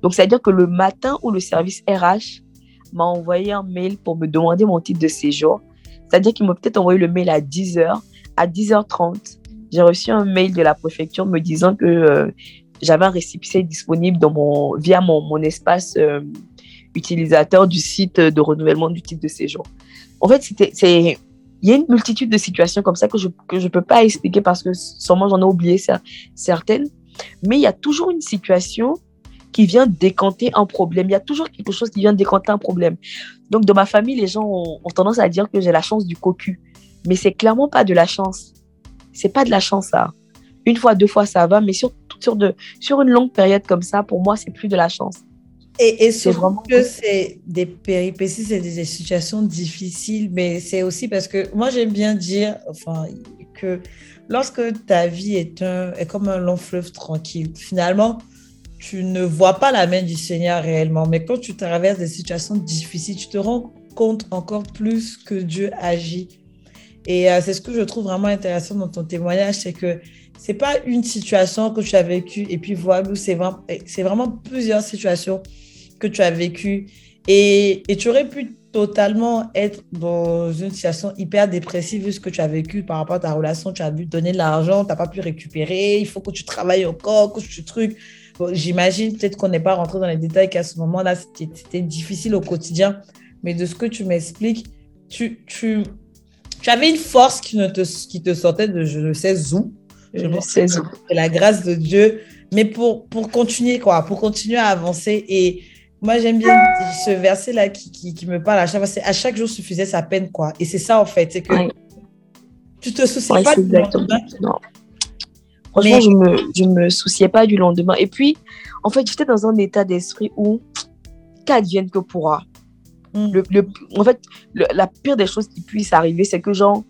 Donc, c'est-à-dire que le matin où le service RH m'a envoyé un mail pour me demander mon titre de séjour, c'est-à-dire qu'il m'a peut-être envoyé le mail à 10h. À 10h30, j'ai reçu un mail de la préfecture me disant que euh, j'avais un récipient disponible dans mon, via mon, mon espace euh, utilisateur du site de renouvellement du titre de séjour. En fait, c'est il y a une multitude de situations comme ça que je ne que je peux pas expliquer parce que sûrement j'en ai oublié certaines. Mais il y a toujours une situation qui vient décanter un problème. Il y a toujours quelque chose qui vient décanter un problème. Donc, dans ma famille, les gens ont, tendance à dire que j'ai la chance du cocu. Mais c'est clairement pas de la chance. C'est pas de la chance, ça. Une fois, deux fois, ça va. Mais sur, sur, de, sur une longue période comme ça, pour moi, c'est plus de la chance. Et, et vraiment que c'est des péripéties, c'est des situations difficiles, mais c'est aussi parce que moi j'aime bien dire, enfin, que lorsque ta vie est, un, est comme un long fleuve tranquille, finalement, tu ne vois pas la main du Seigneur réellement. Mais quand tu traverses des situations difficiles, tu te rends compte encore plus que Dieu agit. Et euh, c'est ce que je trouve vraiment intéressant dans ton témoignage, c'est que c'est pas une situation que tu as vécue et puis voilà, c'est vraiment, vraiment plusieurs situations que tu as vécues. Et, et tu aurais pu totalement être dans une situation hyper dépressive vu ce que tu as vécu par rapport à ta relation. Tu as dû donner de l'argent, tu n'as pas pu récupérer, il faut que tu travailles encore, que tu trucs. J'imagine peut-être qu'on n'est pas rentré dans les détails qu'à ce moment-là, c'était difficile au quotidien. Mais de ce que tu m'expliques, tu, tu, tu avais une force qui, ne te, qui te sortait de je ne sais où. Je ne sais où. la grâce de Dieu. Mais pour, pour continuer, quoi, pour continuer à avancer. Et moi, j'aime bien ce verset-là qui, qui, qui, me parle à chaque fois. C'est à chaque jour suffisait sa peine, quoi. Et c'est ça, en fait. C'est que tu te soucies pas du lendemain. Non. Franchement, je me, je me souciais pas du lendemain. Et puis, en fait, j'étais dans un état d'esprit où qu'advienne que pourra. Mm. Le, en fait, la pire des choses qui puisse arriver, c'est que genre,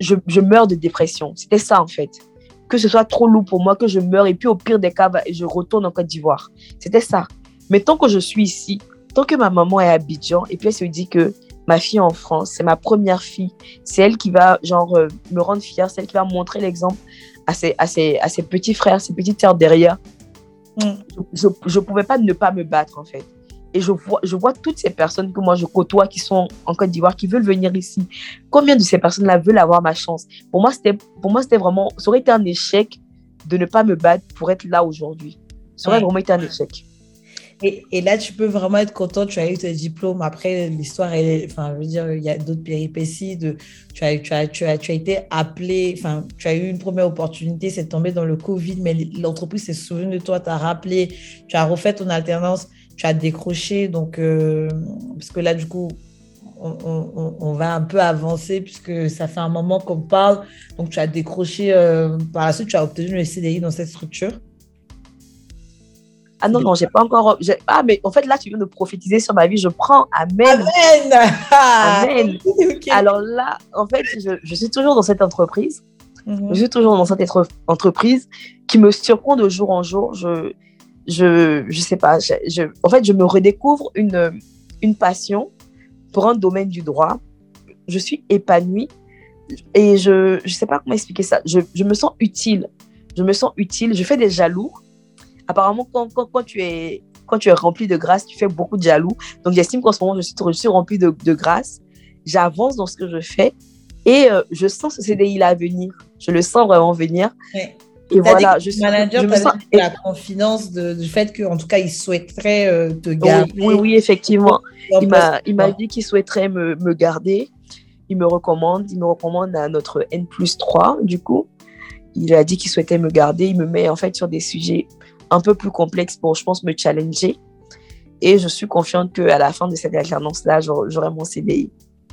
je, je meurs de dépression. C'était ça, en fait. Que ce soit trop lourd pour moi, que je meure, et puis au pire des cas, bah, je retourne en Côte d'Ivoire. C'était ça. Mais tant que je suis ici, tant que ma maman est à Abidjan, et puis elle se dit que ma fille en France, c'est ma première fille, c'est elle qui va, genre, euh, me rendre fière, c'est elle qui va montrer l'exemple à ses, à, ses, à ses petits frères, ses petites sœurs derrière. Mm. Je ne pouvais pas ne pas me battre, en fait. Et je vois, je vois toutes ces personnes que moi je côtoie qui sont en Côte d'Ivoire, qui veulent venir ici. Combien de ces personnes-là veulent avoir ma chance? Pour moi, c'était, pour moi, c'était vraiment, ça aurait été un échec de ne pas me battre pour être là aujourd'hui. Ça aurait vraiment été un échec. Et, et, là, tu peux vraiment être content. Tu as eu tes diplômes. Après, l'histoire, enfin, je veux dire, il y a d'autres péripéties. De, tu, as, tu, as, tu, as, tu as été appelé, enfin, tu as eu une première opportunité, c'est tombé dans le Covid, mais l'entreprise s'est souvenue de toi, t'a rappelé, tu as refait ton alternance tu as décroché. Donc, euh, parce que là, du coup, on, va un peu avancer puisque ça fait un moment qu'on parle. Donc, tu as décroché. Euh, par la suite, tu as obtenu le CDI dans cette structure. Ah non, non, j'ai pas encore. Ah, mais en fait, là, tu viens de prophétiser sur ma vie. Je prends. Amen. Amen. Amen. Alors là, en fait, je, suis toujours dans cette entreprise. Mhm. Je suis toujours dans cette entreprise qui me surprend de jour en jour. Je, je je sais pas, je, en fait, je me redécouvre une, une passion pour un domaine du droit. Je suis épanouie et je ne sais pas comment expliquer ça. Je, je, me sens utile. Je me sens utile. Je fais des jaloux. Apparemment, quand, quand, quand, tu es, quand tu es rempli de grâce, tu fais beaucoup de jaloux. Donc, j'estime qu'en ce moment, je suis, je remplie de, de grâce. J'avance dans ce que je fais et euh, je sens ce CDI-là venir. Je le sens vraiment venir. Et voilà, je suis manager, je me sens la confidence du fait qu'en tout cas, il souhaiterait euh, te garder. Oui, oui, effectivement. Il m'a, il m'a dit qu'il souhaiterait me, me, garder. Il me recommande, il me recommande à notre N plus 3, du coup. Il a dit qu'il souhaitait me garder. Il me met en fait sur des sujets un peu plus complexes pour, je pense, me challenger. Et je suis confiante qu'à la fin de cette alternance-là, j'aurai mon CDI.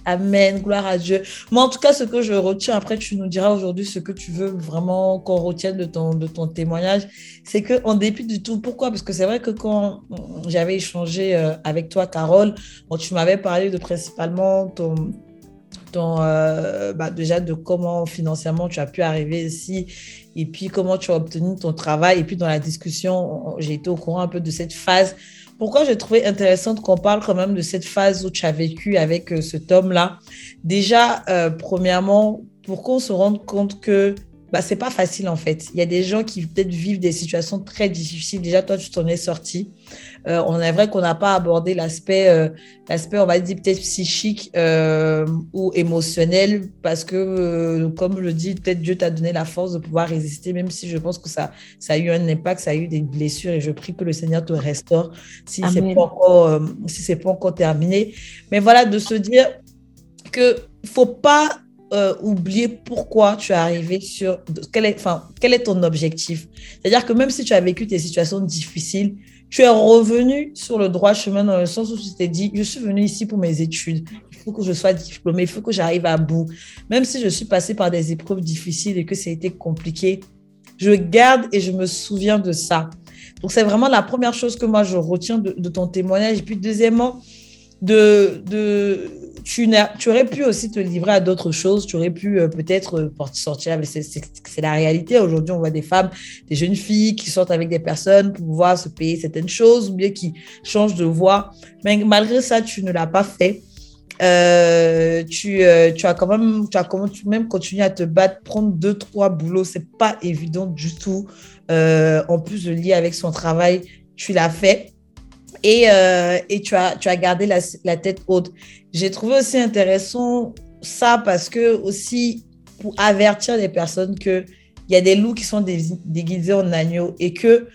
Amen, gloire à Dieu. Moi, en tout cas, ce que je retiens, après, tu nous diras aujourd'hui ce que tu veux vraiment qu'on retienne de ton, de ton témoignage, c'est qu'en dépit du tout, pourquoi? Parce que c'est vrai que quand j'avais échangé euh, avec toi, Carole, tu m'avais parlé de principalement ton, ton, euh, bah déjà de comment financièrement tu as pu arriver ici et puis comment tu as obtenu ton travail. Et puis dans la discussion, j'ai été au courant un peu de cette phase pourquoi j'ai trouvé intéressant qu'on parle quand même de cette phase où tu as vécu avec euh, cet homme-là? Déjà, euh, premièrement, pour qu'on se rende compte que bah, c'est pas facile en fait. Il y a des gens qui peut-être vivent des situations très difficiles. Déjà, toi, tu t'en es sorti. Euh, on est vrai qu'on n'a pas abordé l'aspect, euh, l'aspect, on va dire peut-être psychique euh, ou émotionnel, parce que, comme je le dis, peut-être Dieu t'a donné la force de pouvoir résister, même si je pense que ça, ça a eu un impact, ça a eu des blessures, et je prie que le Seigneur te restaure si c'est pas encore, si c'est pas encore terminé. Mais voilà, de se dire que faut pas euh, oublier pourquoi tu es arrivé sur quel est, enfin, quel est ton objectif. C'est-à-dire que même si tu as vécu des situations difficiles, tu es revenu sur le droit chemin dans le sens où tu t'es dit, je suis venu ici pour mes études. Il faut que je sois diplômé, il faut que j'arrive à bout. Même si je suis passé par des épreuves difficiles et que ça a été compliqué, je garde et je me souviens de ça. Donc, c'est vraiment la première chose que moi, je retiens de, de ton témoignage. Et puis, deuxièmement, de, de tu, tu, aurais pu aussi te livrer à d'autres choses. Tu aurais pu euh, peut-être euh, sortir, mais c'est la réalité. Aujourd'hui, on voit des femmes, des jeunes filles qui sortent avec des personnes pour pouvoir se payer certaines choses ou bien qui changent de voie. Mais malgré ça, tu ne l'as pas fait. Euh, tu, tu, as quand même, tu as quand même continué à te battre, prendre deux, trois boulots. C'est pas évident du tout. en plus de lier avec son travail, tu l'as fait et, euh, et tu, as, tu as gardé la, la tête haute. J'ai trouvé aussi intéressant ça parce que aussi pour avertir les personnes qu'il y a des loups qui sont déguisés en agneaux et que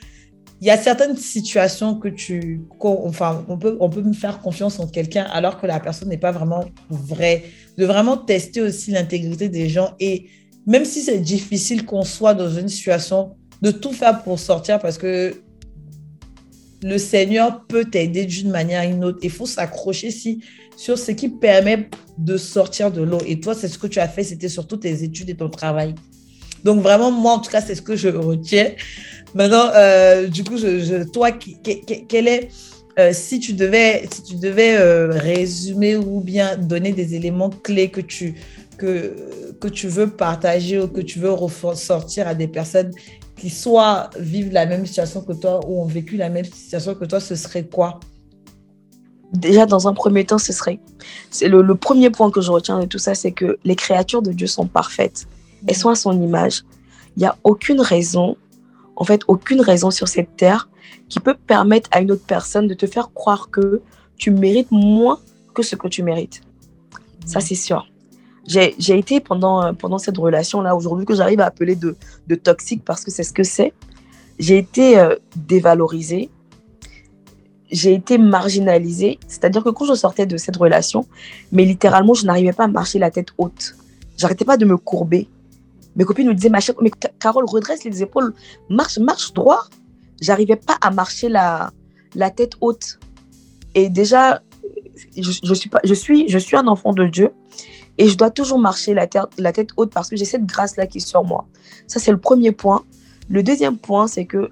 il y a certaines situations que tu enfin on peut on peut me faire confiance en quelqu'un alors que la personne n'est pas vraiment vraie de vraiment tester aussi l'intégrité des gens et même si c'est difficile qu'on soit dans une situation de tout faire pour sortir parce que le Seigneur peut t'aider d'une manière ou une autre. Il faut s'accrocher si, sur ce qui permet de sortir de l'eau. Et toi, c'est ce que tu as fait, c'était surtout tes études et ton travail. Donc vraiment, moi, en tout cas, c'est ce que je retiens. Maintenant, euh, du coup, toi, quel est, euh, si tu devais, si tu devais euh, résumer ou bien donner des éléments clés que tu, que, que tu veux partager ou que tu veux ressortir à des personnes qui soit vivent la même situation que toi ou ont vécu la même situation que toi, ce serait quoi? Déjà, dans un premier temps, ce serait. C'est le, premier point que je retiens de tout ça, c'est que les créatures de Dieu sont parfaites. Elles sont à son image. Il n'y a aucune raison, en fait, aucune raison sur cette terre qui peut permettre à une autre personne de te faire croire que tu mérites moins que ce que tu mérites. Ça, c'est sûr j'ai été pendant, euh, pendant cette relation-là, aujourd'hui que j'arrive à appeler de, de, toxique parce que c'est ce que c'est, j'ai été euh, dévalorisée, j'ai été marginalisée. C'est-à-dire que quand je sortais de cette relation, mais littéralement, je n'arrivais pas à marcher la tête haute. J'arrêtais pas de me courber. Mes copines me disaient, ma chère, mais Carole, redresse les épaules, marche, marche droit. J'arrivais pas à marcher la, la tête haute. Et déjà, je, suis pas, je, suis, je suis un enfant de Dieu. Et je dois toujours marcher la, la tête haute parce que j'ai cette grâce-là qui est sur moi. Ça, c'est le premier point. Le deuxième point, c'est que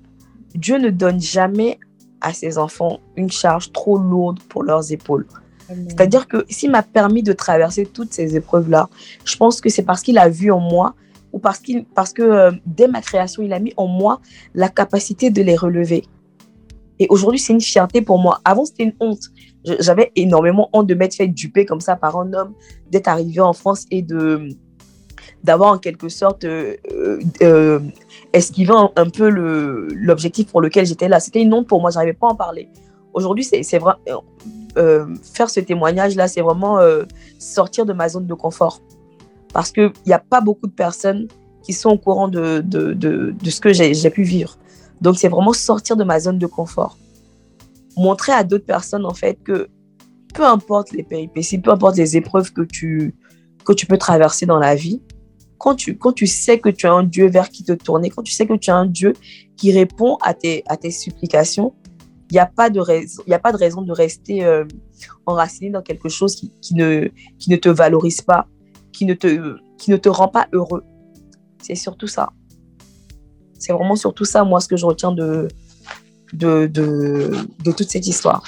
Dieu ne donne jamais à ses enfants une charge trop lourde pour leurs épaules. C'est-à-dire que s'il m'a permis de traverser toutes ces épreuves-là, je pense que c'est parce qu'il a vu en moi ou parce, qu'il, parce que euh, dès ma création, il a mis en moi la capacité de les relever. Et aujourd'hui, c'est une fierté pour moi. Avant, c'était une honte. J'avais énormément honte de m'être fait duper comme ça par un homme, d'être arrivé en France et de d'avoir en quelque sorte euh, euh, esquivé un, peu l'objectif pour lequel j'étais là. C'était une honte pour moi, j'arrivais pas à en parler. Aujourd'hui, c'est vrai, euh, faire ce témoignage-là, c'est vraiment sortir de ma zone de confort. Parce qu'il n'y a pas beaucoup de personnes qui sont au courant de, de, de ce que j'ai pu vivre. Donc, c'est vraiment sortir de ma zone de confort. Montrer à d'autres personnes, en fait, que peu importe les péripéties, peu importe les épreuves que tu, que tu peux traverser dans la vie, quand tu, quand tu sais que tu as un Dieu vers qui te tourner, quand tu sais que tu as un Dieu qui répond à tes, à tes supplications, il n'y a, pas de raison, a pas de raison de rester euh, enraciné dans quelque chose qui, qui, ne, qui ne te valorise pas, qui ne te, qui ne te rend pas heureux. C'est surtout ça. C'est vraiment surtout ça, moi, ce que je retiens de, de, de, de toute cette histoire.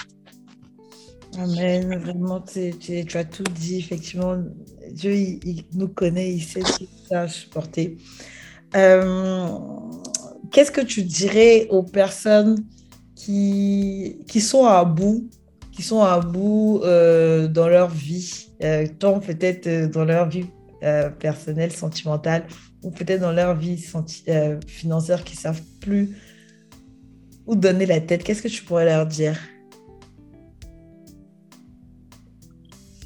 Amen. Vraiment, tu, as tout dit. Effectivement, Dieu, il, nous connaît, il sait ce qu'il a supporter. Euh, Qu'est-ce que tu dirais aux personnes qui, qui sont à bout, qui sont à bout euh, dans leur vie, euh, tant peut-être euh, dans leur vie personnelle, sentimentale, ou peut-être dans leur vie financière qui ne savent plus où donner la tête, qu'est-ce que tu pourrais leur dire?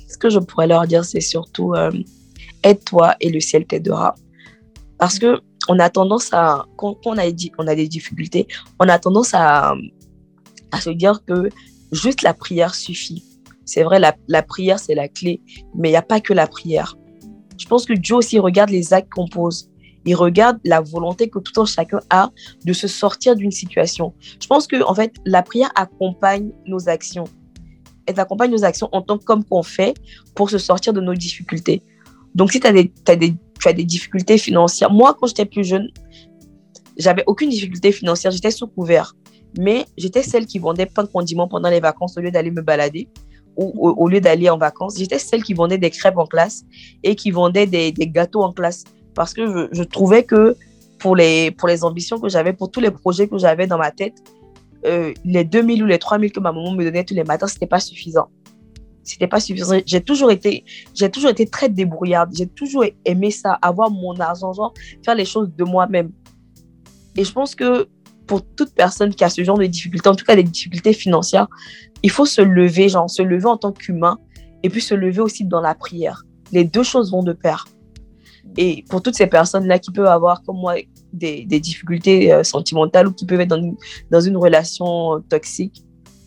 Ce que je pourrais leur dire, c'est surtout euh, aide-toi et le ciel t'aidera. Parce que on a tendance à, quand, on, a, on a des difficultés, on a tendance à, à se dire que juste la prière suffit. C'est vrai, la, la prière, c'est la clé, mais il n'y a pas que la prière. Je pense que Dieu aussi regarde les actes qu'on pose. Il regarde la volonté que tout un chacun a de se sortir d'une situation. Je pense que en fait, la prière accompagne nos actions. Elle accompagne nos actions en tant comme qu'on fait pour se sortir de nos difficultés. Donc, si as des, des, tu as des difficultés financières, moi, quand j'étais plus jeune, j'avais aucune difficulté financière, j'étais sous couvert. Mais j'étais celle qui vendait pain de condiments pendant les vacances au lieu d'aller me balader au, au lieu d'aller en vacances, j'étais celle qui vendait des crêpes en classe et qui vendait des gâteaux en classe. Parce que je, trouvais que pour les, pour les ambitions que j'avais, pour tous les projets que j'avais dans ma tête, euh, les 2000 ou les 3000 que ma maman me donnait tous les matins, c'était pas suffisant. C'était pas suffisant. J'ai toujours été, toujours été très débrouillarde. J'ai toujours aimé ça, avoir mon argent, faire les choses de moi-même. Et je pense que pour toute personne qui a ce genre de difficultés, en tout cas des difficultés financières, il faut se lever, genre se lever en tant qu'humain et puis se lever aussi dans la prière. Les deux choses vont de pair. Et pour toutes ces personnes-là qui peuvent avoir, comme moi, des, des difficultés euh, sentimentales ou qui peuvent être dans une, dans une relation toxique,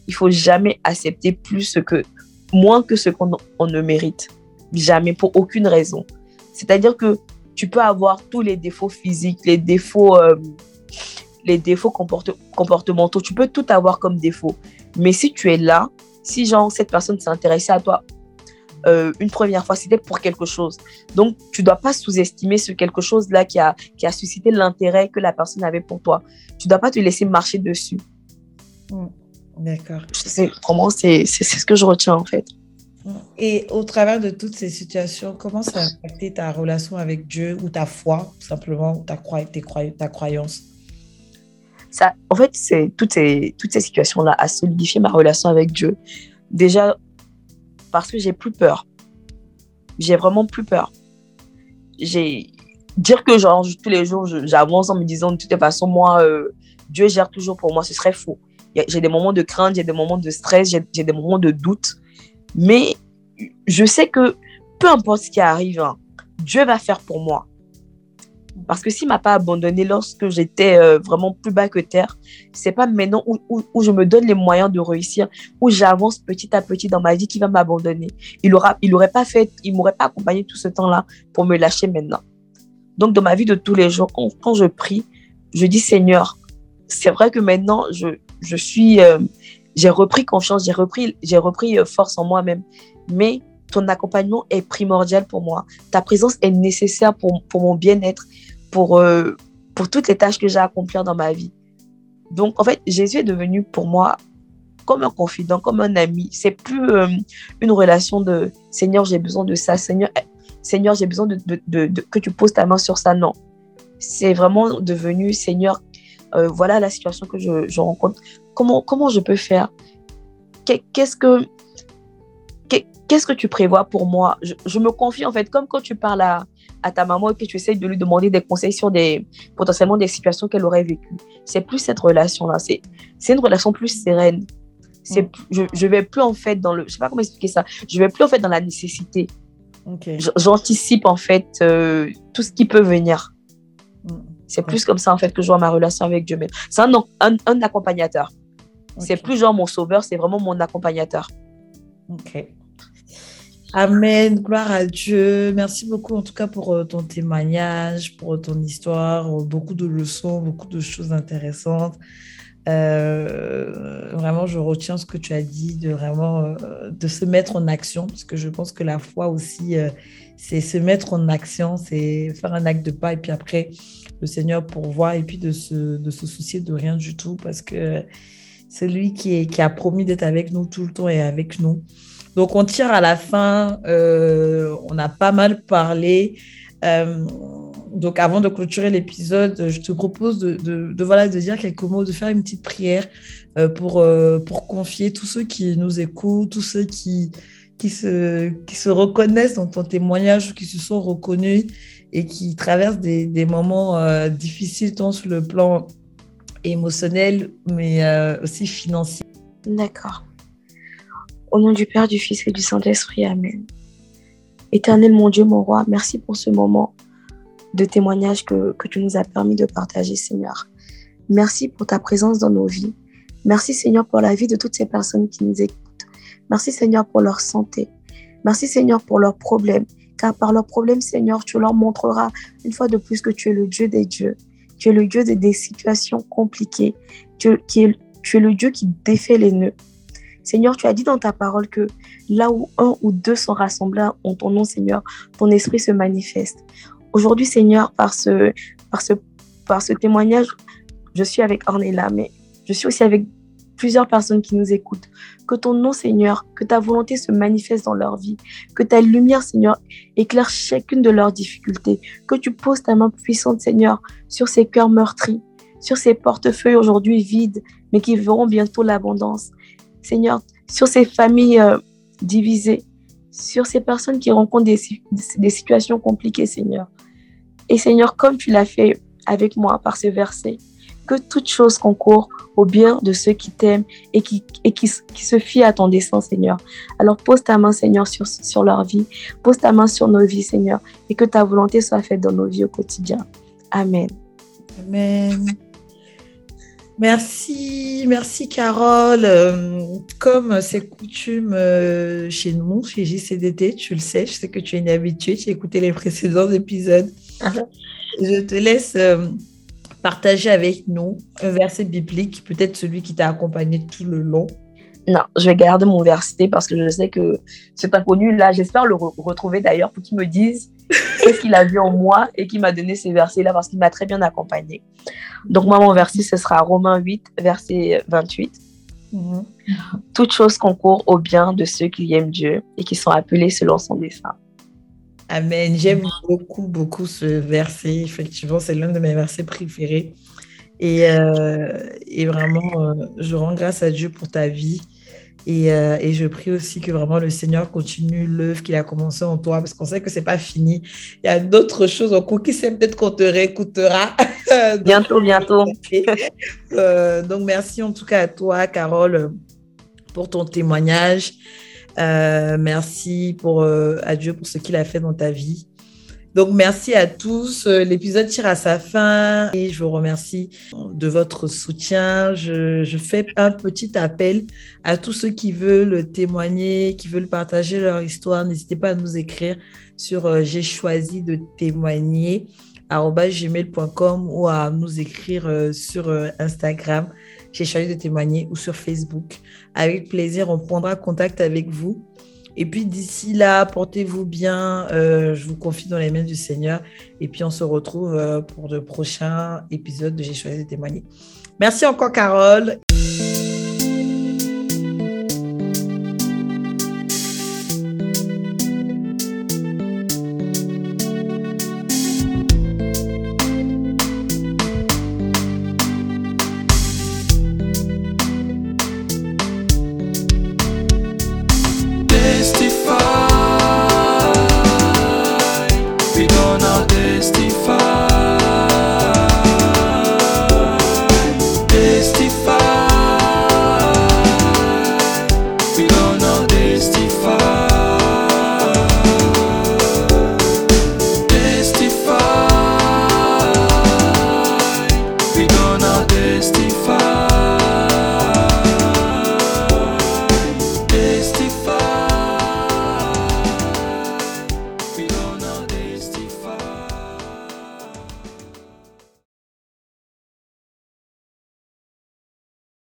il faut jamais accepter plus que, moins que ce qu'on on ne mérite. Jamais, pour aucune raison. C'est-à-dire que tu peux avoir tous les défauts physiques, les défauts, euh, les défauts comportementaux, tu peux tout avoir comme défaut. Mais si tu es là, si genre cette personne s'est intéressée à toi euh, une première fois, c'était pour quelque chose. Donc, tu dois pas sous-estimer ce quelque chose-là qui a, qui a suscité l'intérêt que la personne avait pour toi. Tu dois pas te laisser marcher dessus. Mm. D'accord. Vraiment, c'est ce que je retiens en fait. Mm. Et au travers de toutes ces situations, comment ça a impacté ta relation avec Dieu ou ta foi, tout simplement, ta, tes croy ta croyance? Ça, En fait, toutes ces, toutes ces situations-là a solidifié ma relation avec Dieu. Déjà, parce que j'ai plus peur. J'ai vraiment plus peur. Dire que genre tous les jours j'avance en me disant de toute façon moi euh, Dieu gère toujours pour moi, ce serait faux. J'ai des moments de crainte, j'ai des moments de stress, j'ai des moments de doute, mais je sais que peu importe ce qui arrive, hein, Dieu va faire pour moi. Parce que s'il m'a pas abandonné lorsque j'étais euh, vraiment plus bas que terre, c'est pas maintenant où, je me donne les moyens de réussir, où j'avance petit à petit dans ma vie qui va m'abandonner. Il aura, il aurait pas fait, il m'aurait pas accompagné tout ce temps-là pour me lâcher maintenant. Donc dans ma vie de tous les jours, quand, je prie, je dis Seigneur, c'est vrai que maintenant je, je suis, euh, j'ai repris confiance, j'ai repris, j'ai repris euh, force en moi-même, mais ton accompagnement est primordial pour moi. Ta présence est nécessaire pour, pour mon bien-être pour, euh, pour toutes les tâches que j'ai à accomplir dans ma vie. Donc, en fait, Jésus est devenu pour moi comme un confident, comme un ami. C'est plus euh, une relation de Seigneur, j'ai besoin de ça, Seigneur, Seigneur, j'ai besoin de, de, que tu poses ta main sur ça. Non. C'est vraiment devenu Seigneur, euh, voilà la situation que je, je, rencontre. Comment, comment je peux faire? Qu'est-ce que qu'est-ce que tu prévois pour moi? Je, je, me confie en fait, comme quand tu parles à, à ta maman et que tu essaies de lui demander des conseils sur des, potentiellement des situations qu'elle aurait vécues. C'est plus cette relation-là. C'est, c'est une relation plus sereine. C'est, mm. je, je vais plus en fait dans le, je sais pas comment expliquer ça. Je vais plus en fait dans la nécessité. J'anticipe en fait euh, tout ce qui peut venir. Mm. C'est plus comme ça en fait que je vois ma relation avec Dieu. C'est un, un, un accompagnateur. C'est plus genre mon sauveur, c'est vraiment mon accompagnateur. Ok. Amen, gloire à Dieu. Merci beaucoup en tout cas pour euh, ton témoignage, pour ton histoire, euh, beaucoup de leçons, beaucoup de choses intéressantes. Euh, vraiment, je retiens ce que tu as dit, de vraiment de se mettre en action, parce que je pense que la foi aussi, c'est se mettre en action, c'est faire un acte de pas, et puis après, le Seigneur pourvoit, et puis de se, de se soucier de rien du tout, parce que c'est lui qui, est, qui a promis d'être avec nous tout le temps et avec nous. Donc, on tire à la fin. Euh, on a pas mal parlé. Euh, donc, avant de clôturer l'épisode, je te propose de, voilà, de dire quelques mots, de faire une petite prière euh, pour, pour confier tous ceux qui nous écoutent, tous ceux qui, qui, se, qui se reconnaissent dans ton témoignage, qui se sont reconnus et qui traversent des, des moments difficiles, tant sur le plan émotionnel, mais aussi financier. D'accord. Au nom du Père, du Fils et du Saint-Esprit. Amen. Éternel mon Dieu, mon roi, merci pour ce moment de témoignage que, tu nous as permis de partager, Seigneur. Merci pour ta présence dans nos vies. Merci, Seigneur, pour la vie de toutes ces personnes qui nous écoutent. Merci, Seigneur, pour leur santé. Merci, Seigneur, pour leurs problèmes. Car par leurs problèmes, Seigneur, tu leur montreras une fois de plus que tu es le Dieu des dieux. Tu es le Dieu des, situations compliquées. Tu es le Dieu qui défait les nœuds. Seigneur, tu as dit dans ta parole que là où un ou deux sont rassemblés en ton nom, Seigneur, ton esprit se manifeste. Aujourd'hui, Seigneur, par ce, témoignage, je suis avec Ornella, mais je suis aussi avec plusieurs personnes qui nous écoutent. Que ton nom, Seigneur, que ta volonté se manifeste dans leur vie. Que ta lumière, Seigneur, éclaire chacune de leurs difficultés. Que tu poses ta main puissante, Seigneur, sur ces cœurs meurtris, sur ces portefeuilles aujourd'hui vides, mais qui verront bientôt l'abondance. Seigneur, sur ces familles euh, divisées, sur ces personnes qui rencontrent des, situations compliquées, Seigneur. Et Seigneur, comme tu l'as fait avec moi par ce verset, que toute chose concourt au bien de ceux qui t'aiment et, qui, se fient à ton dessein, Seigneur. Alors pose ta main, Seigneur, sur, sur leur vie. Pose ta main sur nos vies, Seigneur, et que ta volonté soit faite dans nos vies au quotidien. Amen. Amen. Merci, merci Carole. Euh, comme c'est coutume euh, chez nous, chez JCDT, tu le sais, je sais que tu es une habituée, tu as écouté les précédents épisodes. Je te laisse euh, partager avec nous un verset biblique, peut-être celui qui t'a accompagné tout le long. Non, je vais garder mon verset parce que je sais que cet inconnu, là, j'espère le retrouver d'ailleurs pour qu'il me dise ce qu'il a vu en moi et qui m'a donné ces versets-là parce qu'il m'a très bien accompagné. Donc, moi, mon verset, ce sera Romains 8, verset 28. Mhm. Toute chose concourt au bien de ceux qui aiment Dieu et qui sont appelés selon son dessein. Amen. J'aime beaucoup, beaucoup ce verset. Effectivement, c'est l'un de mes versets préférés. Et, euh, et vraiment, euh, je rends grâce à Dieu pour ta vie. Et, euh, et, je prie aussi que vraiment le Seigneur continue l'œuvre qu'il a commencé en toi, parce qu'on sait que c'est pas fini. Il y a d'autres choses en cours qui sait peut-être qu'on te réécoutera. bientôt, bientôt. donc, merci en tout cas à toi, Carole, pour ton témoignage. Euh, merci pour, euh, à Dieu pour ce qu'il a fait dans ta vie. Donc, merci à tous. Euh, l'épisode tire à sa fin et je vous remercie de votre soutien. Je, fais un petit appel à tous ceux qui veulent témoigner, qui veulent partager leur histoire. N'hésitez pas à nous écrire sur j'ai choisi de témoigner gmail.com ou à nous écrire sur Instagram j'ai choisi de témoigner ou sur Facebook. Avec plaisir, on prendra contact avec vous. Et puis d'ici là, portez-vous bien. Euh, je vous confie dans les mains du Seigneur. Et puis on se retrouve euh, pour de prochains épisodes de J'ai choisi de témoigner. Merci encore, Carole.